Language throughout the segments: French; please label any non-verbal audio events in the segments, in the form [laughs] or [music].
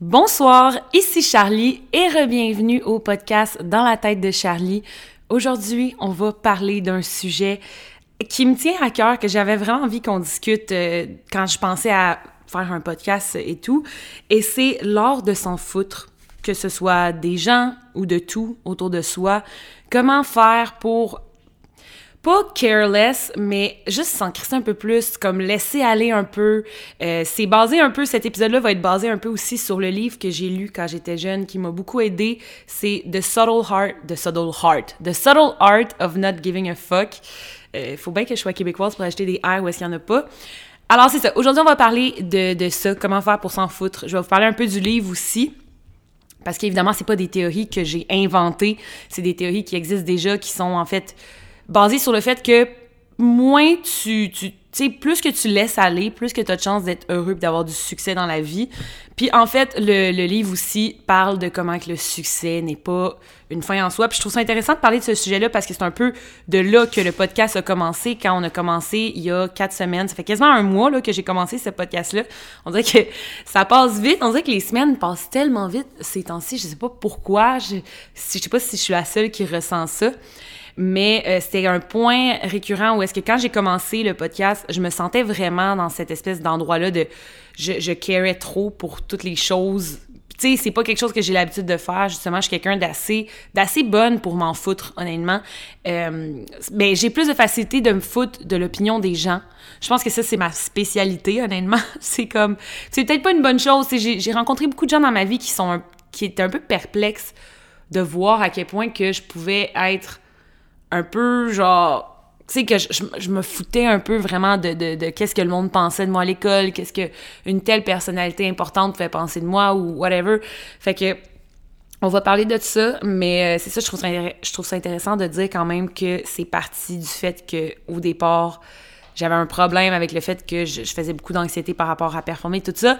Bonsoir, ici Charlie et re-bienvenue au podcast Dans la tête de Charlie. Aujourd'hui, on va parler d'un sujet qui me tient à cœur, que j'avais vraiment envie qu'on discute euh, quand je pensais à faire un podcast et tout, et c'est l'art de s'en foutre, que ce soit des gens ou de tout autour de soi. Comment faire pour pas careless, mais juste s'en crisser un peu plus, comme laisser aller un peu. Euh, c'est basé un peu, cet épisode-là va être basé un peu aussi sur le livre que j'ai lu quand j'étais jeune, qui m'a beaucoup aidé. C'est The Subtle Heart, The Subtle Heart, The Subtle Art of Not Giving a Fuck. Euh, faut bien que je sois québécoise pour acheter des R où est-ce qu'il n'y en a pas. Alors c'est ça. Aujourd'hui, on va parler de, de ça, comment faire pour s'en foutre. Je vais vous parler un peu du livre aussi. Parce qu'évidemment, c'est pas des théories que j'ai inventées, c'est des théories qui existent déjà, qui sont en fait basé sur le fait que moins tu, tu sais, plus que tu laisses aller, plus que tu as de chance d'être heureux et d'avoir du succès dans la vie. Puis en fait, le, le, livre aussi parle de comment que le succès n'est pas une fin en soi. Puis je trouve ça intéressant de parler de ce sujet-là parce que c'est un peu de là que le podcast a commencé. Quand on a commencé il y a quatre semaines, ça fait quasiment un mois là, que j'ai commencé ce podcast-là. On dirait que ça passe vite. On dirait que les semaines passent tellement vite ces temps-ci. Je sais pas pourquoi. Je, je sais pas si je suis la seule qui ressent ça mais euh, c'était un point récurrent où est-ce que quand j'ai commencé le podcast, je me sentais vraiment dans cette espèce d'endroit-là de je, je carais trop pour toutes les choses. Tu sais, c'est pas quelque chose que j'ai l'habitude de faire. Justement, je suis quelqu'un d'assez d'assez bonne pour m'en foutre, honnêtement. Euh, mais j'ai plus de facilité de me foutre de l'opinion des gens. Je pense que ça, c'est ma spécialité, honnêtement. [laughs] c'est comme... C'est peut-être pas une bonne chose. J'ai rencontré beaucoup de gens dans ma vie qui sont... qui étaient un peu perplexes de voir à quel point que je pouvais être un peu genre tu sais que je, me foutais un peu vraiment de, de, de qu'est-ce que le monde pensait de moi à l'école, qu'est-ce que une telle personnalité importante fait penser de moi ou whatever. Fait que on va parler de ça, mais euh, c'est ça je trouve ça je trouve ça intéressant de dire quand même que c'est parti du fait que au départ j'avais un problème avec le fait que je, je faisais beaucoup d'anxiété par rapport à performer tout ça.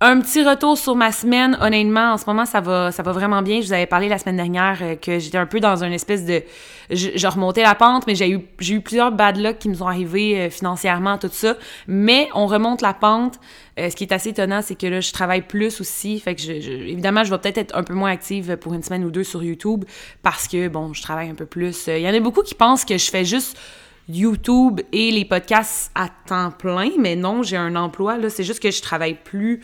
Un petit retour sur ma semaine, honnêtement, en ce moment ça va ça va vraiment bien. Je vous avais parlé la semaine dernière euh, que j'étais un peu dans une espèce de je, remontais la pente, mais j'ai eu j'ai eu plusieurs bad luck qui me sont arrivés euh, financièrement tout ça, mais on remonte la pente. Euh, ce qui est assez étonnant, c'est que là je travaille plus aussi, fait que je, évidemment je vais peut-être être un peu moins active pour une semaine ou deux sur YouTube parce que bon, je travaille un peu plus. Il y en a beaucoup qui pensent que je fais juste YouTube et les podcasts à temps plein, mais non, j'ai un emploi là, c'est juste que je travaille plus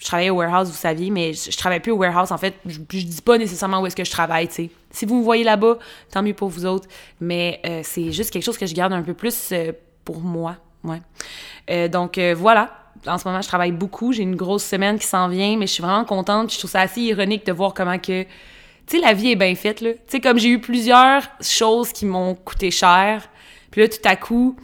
je travaillais au warehouse, vous saviez, mais je, travaille plus au warehouse. En fait, je, je dis pas nécessairement où est-ce que je travaille, tu sais. Si vous me voyez là-bas, tant mieux pour vous autres. Mais euh, c'est juste quelque chose que je garde un peu plus euh, pour moi, ouais. Euh, donc voilà. En ce moment, je travaille beaucoup. J'ai une grosse semaine qui s'en vient, mais je suis vraiment contente. Je trouve ça assez ironique de voir comment que, tu sais, la vie est bien faite là. Tu sais, comme j'ai eu plusieurs choses qui m'ont coûté cher, puis là, tout à coup,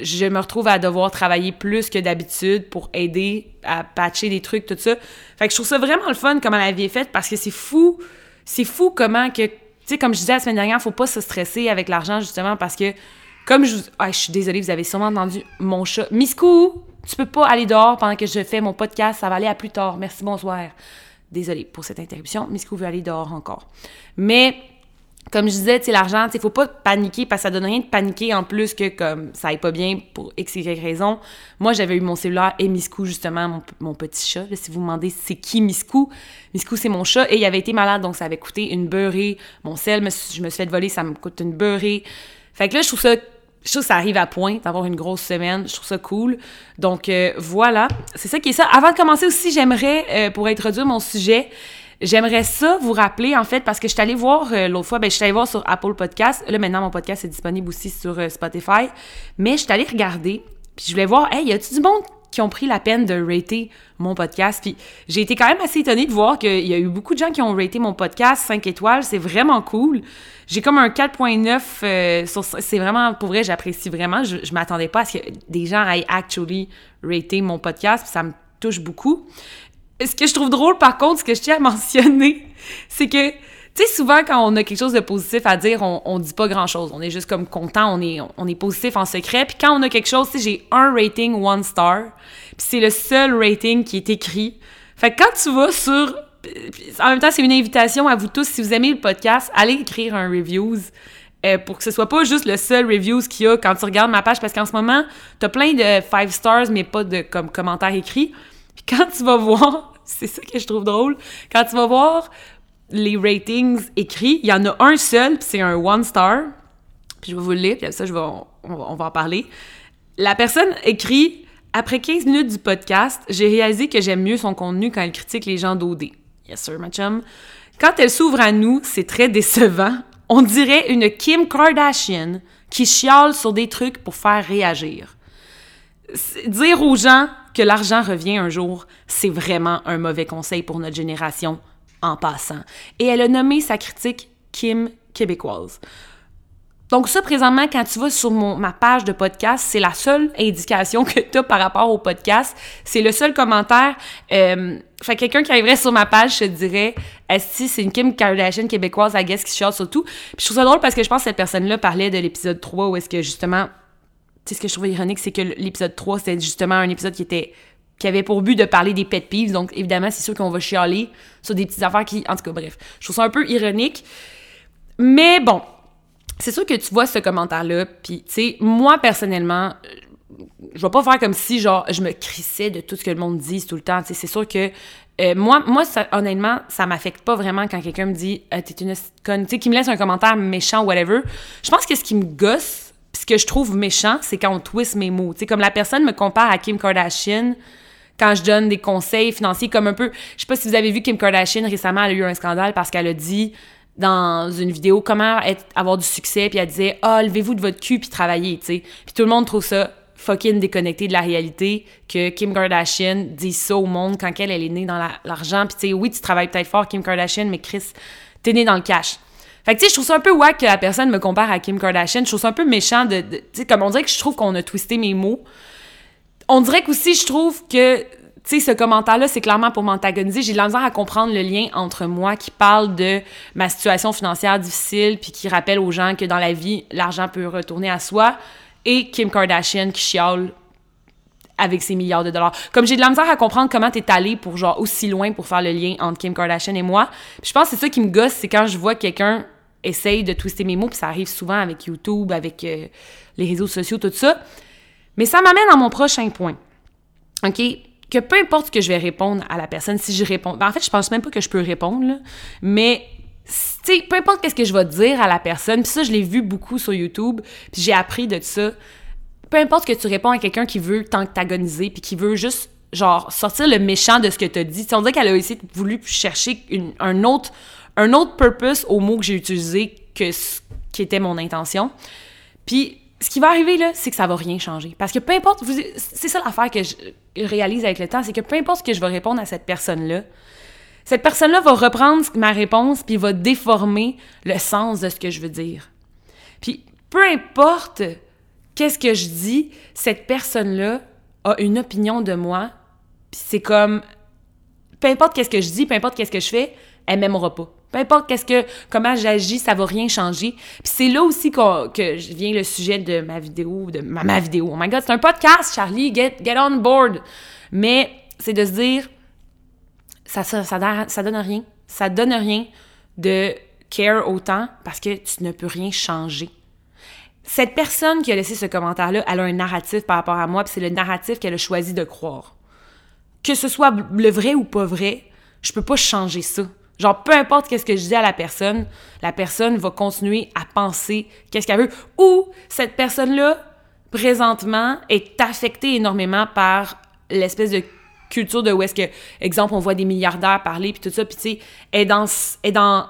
je me retrouve à devoir travailler plus que d'habitude pour aider à patcher des trucs, tout ça. Fait que je trouve ça vraiment le fun comment la vie est faite parce que c'est fou, c'est fou comment que, tu sais, comme je disais la semaine dernière, faut pas se stresser avec l'argent justement parce que, comme je ah, je suis désolée, vous avez sûrement entendu mon chat. Miscou, tu peux pas aller dehors pendant que je fais mon podcast, ça va aller à plus tard. Merci, bonsoir. Désolée pour cette interruption. Miscou veut aller dehors encore. Mais comme je disais, l'argent, tu faut pas paniquer parce que ça donne rien de paniquer en plus que comme ça aille pas bien pour x, y raison. Moi, j'avais eu mon cellulaire et Miscou, justement, mon, petit chat. si vous vous demandez c'est qui Miscou, Miscou, c'est mon chat et il avait été malade, donc ça avait coûté une beurrée. Mon sel, je me suis fait voler, ça me coûte une beurrée. Fait que là, je trouve ça je trouve ça arrive à point d'avoir une grosse semaine. Je trouve ça cool. Donc euh, voilà, c'est ça qui est ça. Avant de commencer aussi, j'aimerais, euh, pour introduire mon sujet, J'aimerais ça vous rappeler, en fait, parce que je suis allée voir euh, l'autre fois, ben, je suis allée voir sur Apple Podcast. Là, maintenant, mon podcast est disponible aussi sur euh, Spotify. Mais je suis allée regarder, puis je voulais voir, hey, y a-tu du monde qui ont pris la peine de rater mon podcast? Puis j'ai été quand même assez étonnée de voir qu'il y a eu beaucoup de gens qui ont raté mon podcast 5 étoiles. C'est vraiment cool. J'ai comme un 4.9 euh, C'est vraiment, pour vrai, j'apprécie vraiment. Je, je m'attendais pas à ce que des gens aillent actually rater mon podcast, puis ça me touche beaucoup ce que je trouve drôle, par contre, ce que je tiens à [laughs] mentionner, c'est que, tu sais, souvent, quand on a quelque chose de positif à dire, on, on dit pas grand-chose. On est juste comme content, on est, on est positif en secret. Puis quand on a quelque chose, tu sais, j'ai un rating one star, puis c'est le seul rating qui est écrit. Fait que quand tu vas sur... En même temps, c'est une invitation à vous tous, si vous aimez le podcast, allez écrire un reviews. Euh, pour que ce soit pas juste le seul reviews qu'il y a quand tu regardes ma page, parce qu'en ce moment, t'as plein de five stars, mais pas de comme commentaires écrits. Puis quand tu vas voir [laughs] c'est ça que je trouve drôle. Quand tu vas voir les ratings écrits, il y en a un seul, puis c'est un one star. Puis je vais vous le lire, puis ça, je vais, on, va en parler. La personne écrit Après 15 minutes du podcast, j'ai réalisé que j'aime mieux son contenu quand elle critique les gens d'OD. Yes, sir, ma chum. Quand elle s'ouvre à nous, c'est très décevant. On dirait une Kim Kardashian qui chiale sur des trucs pour faire réagir. Dire aux gens que l'argent revient un jour, c'est vraiment un mauvais conseil pour notre génération en passant. Et elle a nommé sa critique Kim québécoise. Donc ça, présentement, quand tu vas sur mon, ma page de podcast, c'est la seule indication que tu as par rapport au podcast. C'est le seul commentaire. Euh, fait quelqu'un qui arriverait sur ma page, je te dirais, si c'est une Kim Kardashian québécoise, I guess, qui chante surtout. Puis je trouve ça drôle parce que je pense que cette personne-là parlait de l'épisode 3 où est-ce que justement... Tu sais, ce que je trouve ironique, c'est que l'épisode 3, c'était justement un épisode qui était qui avait pour but de parler des pet peeves. Donc, évidemment, c'est sûr qu'on va chialer sur des petites affaires qui... En tout cas, bref. Je trouve ça un peu ironique. Mais bon, c'est sûr que tu vois ce commentaire-là, puis, tu sais, moi, personnellement, je vais pas faire comme si, genre, je me crissais de tout ce que le monde dit tout le temps. Tu sais, c'est sûr que euh, moi, moi ça, honnêtement, ça m'affecte pas vraiment quand quelqu'un me dit euh, T'es une conne, tu sais, qui me laisse un commentaire méchant whatever. Je pense que ce qui me gosse, pis ce que je trouve méchant, c'est quand on twist mes mots. Sais, comme la personne me compare à Kim Kardashian quand je donne des conseils financiers, comme un peu. Je sais pas si vous avez vu Kim Kardashian récemment, elle a eu un scandale parce qu'elle a dit dans une vidéo comment être, avoir du succès, puis elle disait « Ah, oh, levez-vous de votre cul puis travaillez », tu sais. Puis tout le monde trouve ça fucking déconnecté de la réalité que Kim Kardashian dit ça au monde quand elle, elle est née dans l'argent. puis tu sais, oui, tu travailles peut-être fort, Kim Kardashian, mais Chris, t'es née dans le cash. Fait que tu sais, je trouve ça un peu wack que la personne me compare à Kim Kardashian. Je trouve ça un peu méchant de... tu sais, comme on dirait que je trouve qu'on a twisté mes mots. On dirait qu'aussi, je trouve que tu sais, ce commentaire-là, c'est clairement pour m'antagoniser. J'ai de la misère à comprendre le lien entre moi qui parle de ma situation financière difficile puis qui rappelle aux gens que dans la vie, l'argent peut retourner à soi et Kim Kardashian qui chiale avec ses milliards de dollars. Comme j'ai de la misère à comprendre comment t'es allé pour genre aussi loin pour faire le lien entre Kim Kardashian et moi. Puis je pense que c'est ça qui me gosse, c'est quand je vois quelqu'un essaye de twister mes mots, puis ça arrive souvent avec YouTube, avec euh, les réseaux sociaux, tout ça. Mais ça m'amène à mon prochain point. OK? que peu importe ce que je vais répondre à la personne, si je réponds, ben en fait, je pense même pas que je peux répondre, là, mais tu sais, peu importe qu'est-ce que je vais dire à la personne, puis ça, je l'ai vu beaucoup sur YouTube, puis j'ai appris de ça. Peu importe que tu réponds à quelqu'un qui veut t'antagoniser, puis qui veut juste, genre, sortir le méchant de ce que tu as dit. on dirait qu'elle a aussi voulu chercher un, autre, un autre purpose au mot que j'ai utilisé que ce qui était mon intention. Puis ce qui va arriver, là, c'est que ça va rien changer. Parce que peu importe, c'est ça l'affaire que je réalise avec le temps, c'est que peu importe ce que je vais répondre à cette personne-là, cette personne-là va reprendre ma réponse puis va déformer le sens de ce que je veux dire. Puis peu importe qu'est-ce que je dis, cette personne-là a une opinion de moi, puis c'est comme peu importe qu'est-ce que je dis, peu importe qu'est-ce que je fais, elle m'aimera pas. Peu importe qu'est-ce que, comment j'agis, ça va rien changer. Puis c'est là aussi que vient le sujet de ma vidéo, de ma, vidéo. Oh my God, c'est un podcast, Charlie, get, get on board. Mais c'est de se dire, ça, ça, ça, ça donne rien. Ça donne rien de care autant parce que tu ne peux rien changer. Cette personne qui a laissé ce commentaire-là, elle a un narratif par rapport à moi, puis c'est le narratif qu'elle a choisi de croire. Que ce soit le vrai ou pas vrai, je peux pas changer ça. Genre, peu importe qu'est-ce que je dis à la personne, la personne va continuer à penser qu'est-ce qu'elle veut. Ou cette personne-là, présentement, est affectée énormément par l'espèce de culture de où est-ce que, exemple, on voit des milliardaires parler, puis tout ça, puis tu sais, est dans, est dans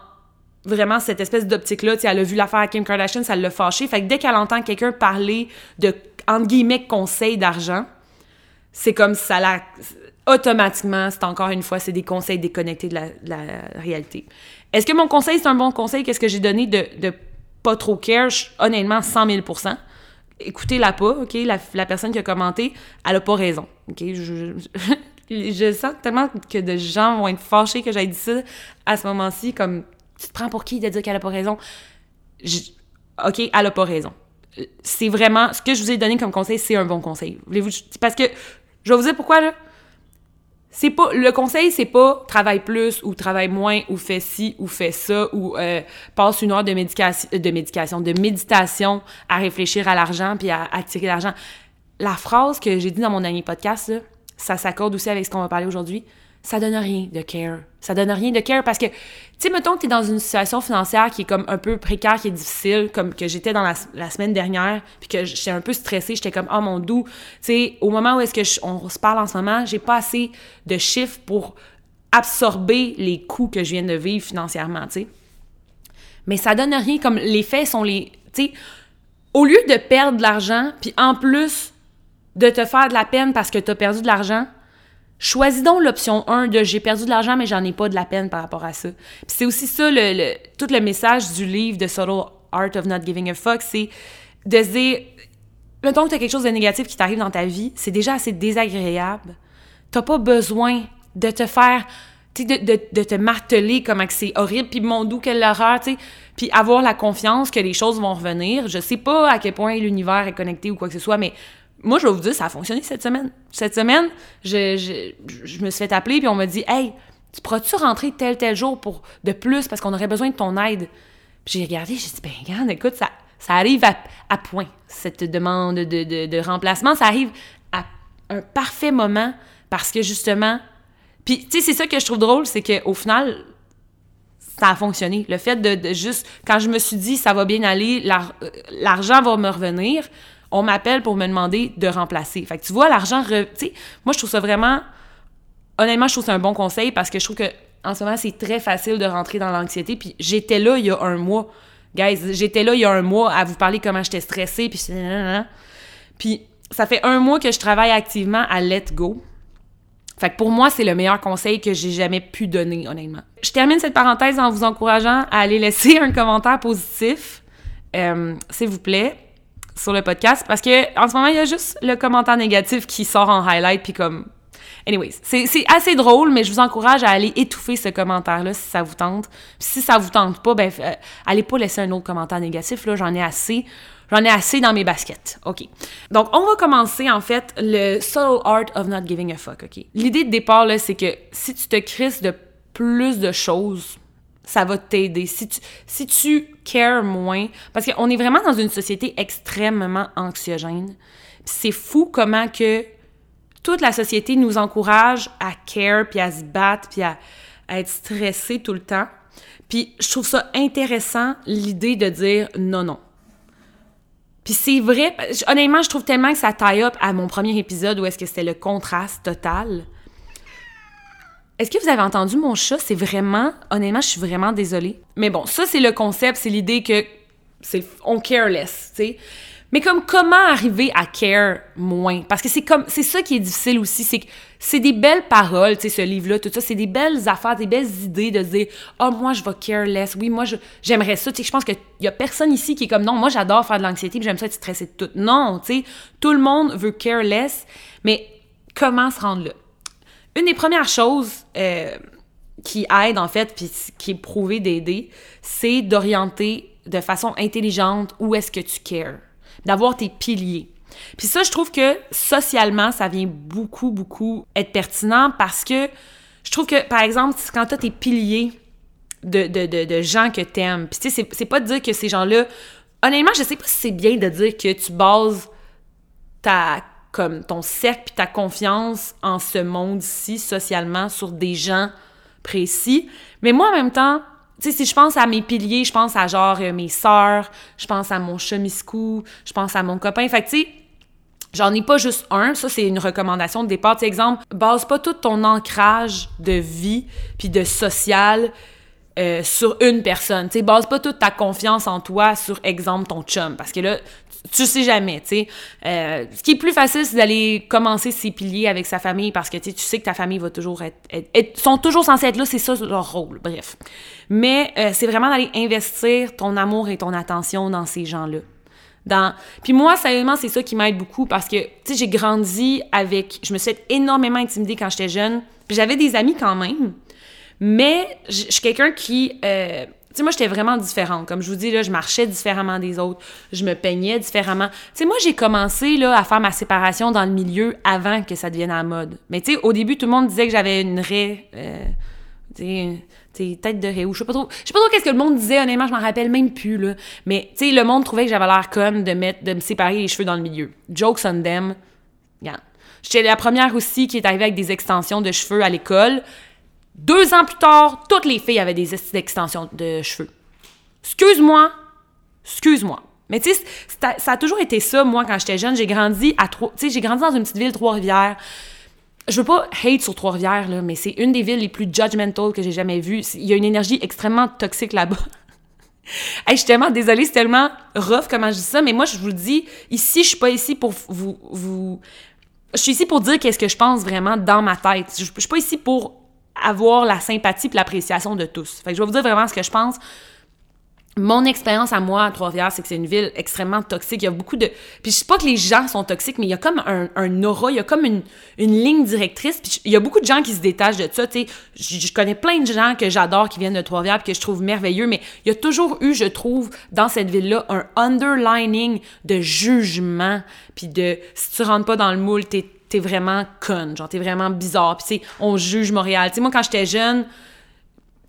vraiment cette espèce d'optique-là. Tu sais, elle a vu l'affaire à Kim Kardashian, ça l'a fâchée. Fait que dès qu'elle entend quelqu'un parler de, entre guillemets, conseils d'argent, c'est comme ça la automatiquement, c'est encore une fois, c'est des conseils déconnectés de la, réalité. Est-ce que mon conseil, c'est un bon conseil? Qu'est-ce que j'ai donné de, pas trop care? honnêtement, 100 000% Écoutez-la pas, OK? La, personne qui a commenté, elle a pas raison, OK? Je, je, sens tellement que de gens vont être fâchés que j'aille dit ça à ce moment-ci, comme, tu te prends pour qui de dire qu'elle a pas raison? OK, elle a pas raison. C'est vraiment, ce que je vous ai donné comme conseil, c'est un bon conseil. Voulez-vous, parce que, je vais vous dire pourquoi, là le conseil c'est pas travaille plus ou travaille moins ou fais ci ou fais ça ou euh, passe une heure de médication de médication de méditation à réfléchir à l'argent puis à attirer l'argent. La phrase que j'ai dit dans mon dernier podcast ça s'accorde aussi avec ce qu'on va parler aujourd'hui ça donne rien de care. Ça donne rien de care parce que, tu sais, mettons que t'es dans une situation financière qui est comme un peu précaire, qui est difficile, comme que j'étais dans la, semaine dernière, puis que j'étais un peu stressée, j'étais comme, oh mon doux, tu sais, au moment où est-ce que on se parle en ce moment, j'ai pas assez de chiffres pour absorber les coûts que je viens de vivre financièrement, tu sais. Mais ça donne rien, comme les faits sont les, tu sais, au lieu de perdre de l'argent, puis en plus de te faire de la peine parce que t'as perdu de l'argent, Choisis donc l'option 1 de j'ai perdu de l'argent, mais j'en ai pas de la peine par rapport à ça. Puis c'est aussi ça, le, tout le message du livre de Subtle Art of Not Giving a Fuck, c'est de dire, mettons que tu quelque chose de négatif qui t'arrive dans ta vie, c'est déjà assez désagréable. T'as pas besoin de te faire, de, de, de, te marteler comme que c'est horrible, puis mon doux, quelle horreur, tu sais. Puis avoir la confiance que les choses vont revenir. Je sais pas à quel point l'univers est connecté ou quoi que ce soit, mais moi, je vais vous dire, ça a fonctionné cette semaine. Cette semaine, je, je, je me suis fait appeler, puis on m'a dit Hey, tu pourras-tu rentrer tel, tel jour pour de plus parce qu'on aurait besoin de ton aide? Puis j'ai regardé, j'ai dit Ben, regarde, écoute, ça, ça arrive à, à point, cette demande de, de, remplacement. Ça arrive à un parfait moment parce que justement. Puis, tu sais, c'est ça que je trouve drôle, c'est qu'au final, ça a fonctionné. Le fait de, de, juste, quand je me suis dit ça va bien aller, euh, l'argent va me revenir, on m'appelle pour me demander de remplacer. Fait que tu vois, l'argent, tu sais, moi, je trouve ça vraiment, honnêtement, je trouve ça un bon conseil parce que je trouve que en ce moment, c'est très facile de rentrer dans l'anxiété. Puis j'étais là il y a un mois. Guys, j'étais là il y a un mois à vous parler comment j'étais stressée. Puis, puis ça fait un mois que je travaille activement à Let Go. Fait que pour moi, c'est le meilleur conseil que j'ai jamais pu donner, honnêtement. Je termine cette parenthèse en vous encourageant à aller laisser [laughs] un commentaire positif, euh, s'il vous plaît sur le podcast parce que en ce moment, il y a juste le commentaire négatif qui sort en highlight puis comme Anyways, c'est assez drôle, mais je vous encourage à aller étouffer ce commentaire-là si ça vous tente. Puis si ça vous tente pas, ben, euh, allez pas laisser un autre commentaire négatif, là, j'en ai assez. J'en ai assez dans mes baskets. OK. Donc, on va commencer, en fait, le subtle art of not giving a fuck, OK? L'idée de départ, là, c'est que si tu te crisses de plus de choses ça va t'aider. Si tu, si cares moins, parce qu'on est vraiment dans une société extrêmement anxiogène. C'est fou comment que toute la société nous encourage à care, puis à se battre, puis à, être stressé tout le temps. Puis je trouve ça intéressant, l'idée de dire non, non. Puis c'est vrai, honnêtement, je trouve tellement que ça taille up à mon premier épisode où est-ce que c'était le contraste total. Est-ce que vous avez entendu mon chat? C'est vraiment, honnêtement, je suis vraiment désolée. Mais bon, ça, c'est le concept, c'est l'idée que c'est on careless, tu sais. Mais comme comment arriver à care moins? Parce que c'est comme c'est ça qui est difficile aussi, c'est que c'est des belles paroles, tu sais ce livre là, tout ça, c'est des belles affaires, des belles idées de dire "Oh moi je vais careless. Oui, moi j'aimerais ça." Tu sais je pense qu'il y a personne ici qui est comme "Non, moi j'adore faire de l'anxiété, j'aime ça être stressé de tout." Non, tu sais, tout le monde veut careless, mais comment se rendre là? Une des premières choses euh, qui aide, en fait, puis qui est prouvé d'aider, c'est d'orienter de façon intelligente où est-ce que tu cares. D'avoir tes piliers. Puis ça, je trouve que socialement, ça vient beaucoup, beaucoup être pertinent parce que je trouve que, par exemple, quand tu as tes piliers de gens que t'aimes, puis tu sais, c'est pas de dire que ces gens-là... Honnêtement, je sais pas si c'est bien de dire que tu bases ta comme ton cercle puis ta confiance en ce monde-ci socialement sur des gens précis. Mais moi, en même temps, tu sais, si je pense à mes piliers, je pense à genre euh, mes sœurs, je pense à mon chemiscou, je pense à mon copain. Fait que tu sais, J'en ai pas juste un, ça c'est une recommandation de départ. Tu exemple, base pas tout ton ancrage de vie puis de social euh, sur une personne. Tu sais, base pas toute ta confiance en toi sur exemple ton chum parce que là tu sais jamais, tu sais. Euh, ce qui est plus facile, c'est d'aller commencer ses piliers avec sa famille parce que tu sais que ta famille va toujours être, être, sont toujours censés être là, c'est ça leur rôle, bref. Mais euh, c'est vraiment d'aller investir ton amour et ton attention dans ces gens-là. Dans... Puis moi, sérieusement, c'est ça qui m'aide beaucoup parce que, tu sais, j'ai grandi avec... Je me suis énormément intimidée quand j'étais jeune. J'avais des amis quand même. Mais je suis quelqu'un qui... Euh, tu sais, moi, j'étais vraiment différente. Comme je vous dis, là, je marchais différemment des autres. Je me peignais différemment. Tu sais, moi, j'ai commencé, là, à faire ma séparation dans le milieu avant que ça devienne à la mode. Mais tu sais, au début, tout le monde disait que j'avais une raie... Euh, tu sais, tête de raie ou je sais pas trop. Je sais pas trop qu'est-ce que le monde disait, honnêtement, je m'en rappelle même plus, là. Mais, tu sais, le monde trouvait que j'avais l'air conne de mettre, de me séparer les cheveux dans le milieu. Jokes on them. Yeah. J'étais la première aussi qui est arrivée avec des extensions de cheveux à l'école. Deux ans plus tard, toutes les filles avaient des extensions de cheveux. Excuse-moi, excuse-moi. Mais tu sais, ça a toujours été ça, moi, quand j'étais jeune. J'ai grandi à Tu sais, j'ai grandi dans une petite ville, Trois-Rivières. Je veux pas hate sur Trois-Rivières, là, mais c'est une des villes les plus judgmental que j'ai jamais vues. Il y a une énergie extrêmement toxique là-bas. [laughs] je suis tellement désolée, c'est tellement rough comment je dis ça, mais moi, je vous le dis, ici, je suis pas ici pour vous... vous... Je suis ici pour dire qu'est-ce que je pense vraiment dans ma tête. Je, je suis pas ici pour avoir la sympathie et l'appréciation de tous. Fait que je vais vous dire vraiment ce que je pense mon expérience à moi à Trois-Rivières, c'est que c'est une ville extrêmement toxique. Il y a beaucoup de. Puis je sais pas que les gens sont toxiques, mais il y a comme un, aura, il y a comme une, une ligne directrice. Puis il y a beaucoup de gens qui se détachent de ça. Tu sais, je, connais plein de gens que j'adore qui viennent de Trois-Rivières que je trouve merveilleux, mais il y a toujours eu, je trouve, dans cette ville-là, un underlining de jugement. Puis de si tu rentres pas dans le moule, t'es es vraiment conne, genre t'es vraiment bizarre. Puis tu sais, on juge Montréal. Tu sais, moi quand j'étais jeune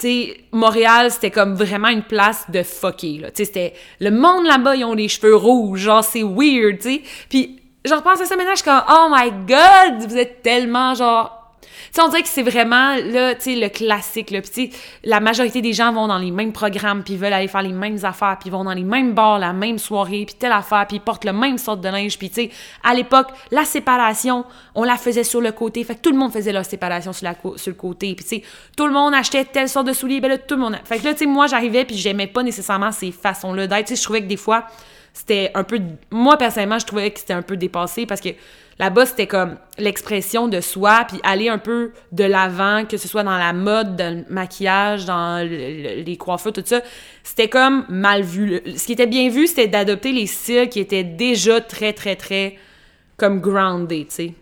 sais, Montréal, c'était comme vraiment une place de fucky, là. Tu sais, c'était... Le monde là-bas, ils ont les cheveux rouges, genre, c'est weird, tu sais. Puis, je repense à ça maintenant, je suis comme, oh my god, vous êtes tellement, genre, sais, on dirait que c'est vraiment, là, tu sais, le classique, tu la majorité des gens vont dans les mêmes programmes, puis veulent aller faire les mêmes affaires, puis vont dans les mêmes bars, la même soirée, puis telle affaire, puis ils portent le même sorte de linge. Puis, tu sais, à l'époque, la séparation, on la faisait sur le côté. Fait que tout le monde faisait la séparation sur le côté. Puis, tu sais, tout le monde achetait telle sorte de souliers. Ben là, tout le monde... Fait que là, tu sais, moi, j'arrivais, puis j'aimais pas nécessairement ces façons-là d'être. Tu sais, je trouvais que des fois c'était un peu moi personnellement je trouvais que c'était un peu dépassé parce que là-bas c'était comme l'expression de soi puis aller un peu de l'avant que ce soit dans la mode dans le maquillage dans les coiffures tout ça. C'était comme mal vu. Ce qui était bien vu c'était d'adopter les styles qui étaient déjà très très très comme grounded tu sais.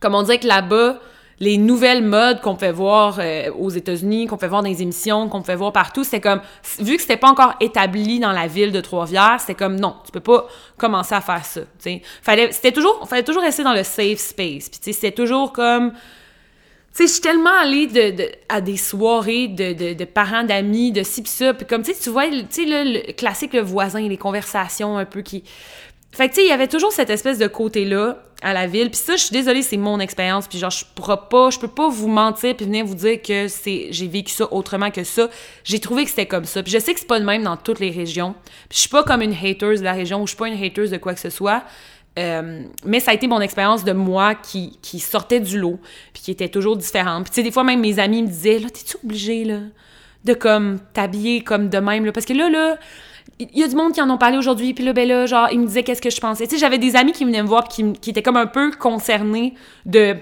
Comme on dirait que là-bas les nouvelles modes qu'on fait voir euh, aux États-Unis, qu'on fait voir dans les émissions, qu'on fait voir partout, c'était comme vu que c'était pas encore établi dans la ville de Trois-Rivières, c'était comme non, tu peux pas commencer à faire ça, tu Fallait c'était toujours fallait toujours rester dans le safe space. Puis tu sais, c'était toujours comme tu sais, je suis tellement allée de, à des soirées de, de, parents, d'amis, de ci pis ça. Puis comme, tu sais, tu vois, tu sais, le, classique, le voisin, les conversations un peu qui... Fait que, tu sais, il y avait toujours cette espèce de côté-là à la ville. Puis ça, je suis désolée, c'est mon expérience. Puis genre, je pourrais pas, je peux pas vous mentir puis venir vous dire que c'est, j'ai vécu ça autrement que ça. J'ai trouvé que c'était comme ça. Puis je sais que c'est pas le même dans toutes les régions. Puis je suis pas comme une hateuse de la région ou je suis pas une hateuse de quoi que ce soit. Euh, mais ça a été mon expérience de moi qui, qui sortait du lot, puis qui était toujours différente. Puis tu sais, des fois, même mes amis me disaient, là, t'es-tu obligé, là, de comme t'habiller comme de même, là? Parce que là, là, il y a du monde qui en ont parlé aujourd'hui, puis ben là, genre, ils me disaient qu'est-ce que je pensais. Tu sais, j'avais des amis qui venaient me voir, puis qui, étaient comme un peu concernés de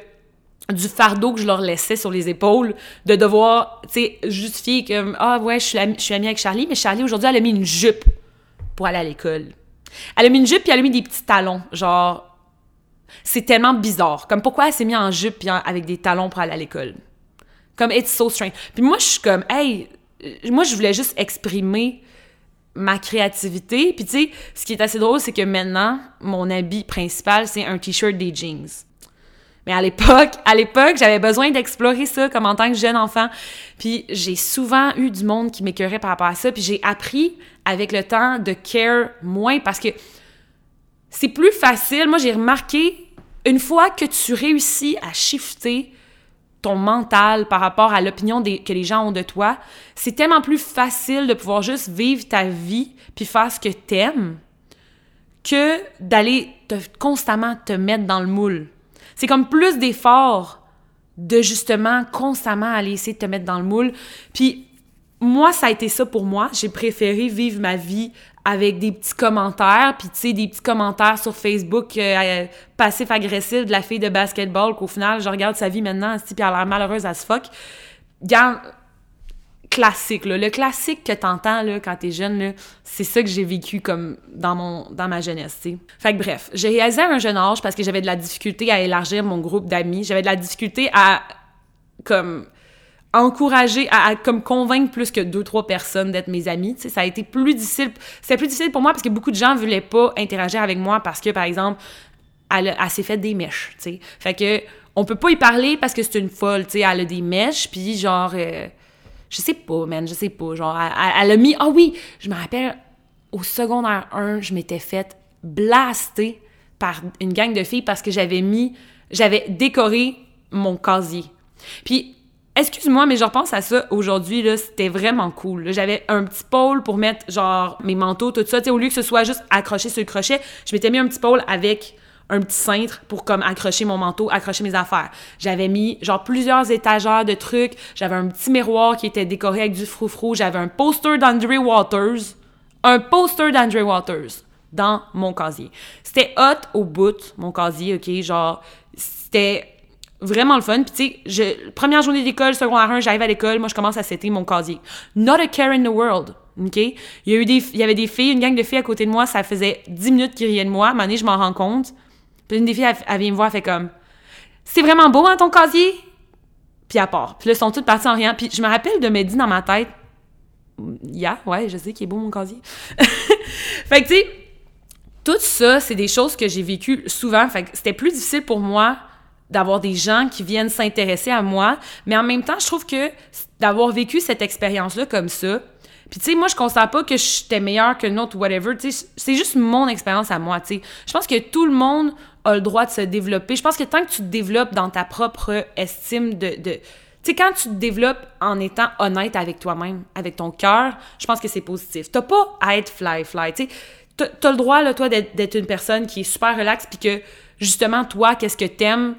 du fardeau que je leur laissais sur les épaules, de devoir, tu sais, justifier que, ah ouais, je suis, amie avec Charlie, mais Charlie, aujourd'hui, elle a mis une jupe pour aller à l'école. Elle a mis une jupe, puis elle a mis des petits talons, genre, c'est tellement bizarre. Comme, pourquoi elle s'est mise en jupe, puis avec des talons pour aller à l'école? Comme, it's so strange. Puis moi, je suis comme, hey, moi, je voulais juste exprimer ma créativité. Puis tu sais, ce qui est assez drôle, c'est que maintenant, mon habit principal, c'est un t-shirt des jeans. Mais à l'époque, à l'époque, j'avais besoin d'explorer ça comme en tant que jeune enfant. Puis j'ai souvent eu du monde qui m'écœurait par rapport à ça. Puis j'ai appris avec le temps de care moins parce que c'est plus facile. Moi, j'ai remarqué, une fois que tu réussis à shifter ton mental par rapport à l'opinion que les gens ont de toi, c'est tellement plus facile de pouvoir juste vivre ta vie puis faire ce que t'aimes que d'aller constamment te mettre dans le moule. C'est comme plus d'efforts de justement constamment aller essayer de te mettre dans le moule. Puis moi, ça a été ça pour moi. J'ai préféré vivre ma vie avec des petits commentaires, puis tu sais, des petits commentaires sur Facebook euh, passif-agressif de la fille de basketball, qu'au final, je regarde sa vie maintenant, puis elle a l'air malheureuse à ce fuck. Regarde, classique, là. Le classique que t'entends, là, quand t'es jeune, c'est ça que j'ai vécu comme dans mon, dans ma jeunesse, tu Fait que bref, j'ai réalisé à un jeune âge parce que j'avais de la difficulté à élargir mon groupe d'amis. J'avais de la difficulté à, comme, encourager à, comme convaincre plus que deux trois personnes d'être mes amis tu ça a été plus difficile c'était plus difficile pour moi parce que beaucoup de gens voulaient pas interagir avec moi parce que par exemple elle, s'est fait des mèches tu sais fait que on peut pas y parler parce que c'est une folle tu elle a des mèches puis genre euh, je sais pas man je sais pas genre elle, a mis ah oui je me rappelle au secondaire 1 je m'étais faite blaster par une gang de filles parce que j'avais mis j'avais décoré mon casier. Puis, excuse-moi, mais je repense à ça aujourd'hui, là, c'était vraiment cool. J'avais un petit pôle pour mettre, genre, mes manteaux, tout ça. Tu sais, au lieu que ce soit juste accroché sur le crochet, je m'étais mis un petit pôle avec un petit cintre pour comme accrocher mon manteau, accrocher mes affaires. J'avais mis genre plusieurs étagères de trucs, j'avais un petit miroir qui était décoré avec du froufrou, j'avais un poster d'Andre Waters, un poster d'Andre Waters dans mon casier. C'était hot au bout, mon casier, OK, genre c'était vraiment le fun. Puis tu sais, première journée d'école, secondaire 1, j'arrive à l'école, moi je commence à setter mon casier. Not a care in the world. OK? Il y, a eu des, il y avait des filles, une gang de filles à côté de moi, ça faisait 10 minutes qu'ils riaient de moi. À un je m'en rends compte. Puis une des filles, elle, vient me voir, elle fait comme C'est vraiment beau, hein, ton casier? Puis à part. Puis là, ils sont toutes parties en riant. Puis je me rappelle de me dire dans ma tête Yeah, ouais, je sais qu'il est beau mon casier. [laughs] fait que tu sais, tout ça, c'est des choses que j'ai vécues souvent. Fait que c'était plus difficile pour moi d'avoir des gens qui viennent s'intéresser à moi. Mais en même temps, je trouve que d'avoir vécu cette expérience-là comme ça, puis, tu sais, moi, je constate pas que j'étais meilleure que autre ou whatever. Tu sais, c'est juste mon expérience à moi, tu sais. Je pense que tout le monde a le droit de se développer. Je pense que tant que tu te développes dans ta propre estime de... de tu sais, quand tu te développes en étant honnête avec toi-même, avec ton cœur, je pense que c'est positif. T'as pas à être fly-fly, tu sais. T'as le droit, là, toi, d'être une personne qui est super relaxe, puis que, justement, toi, qu'est-ce que t'aimes,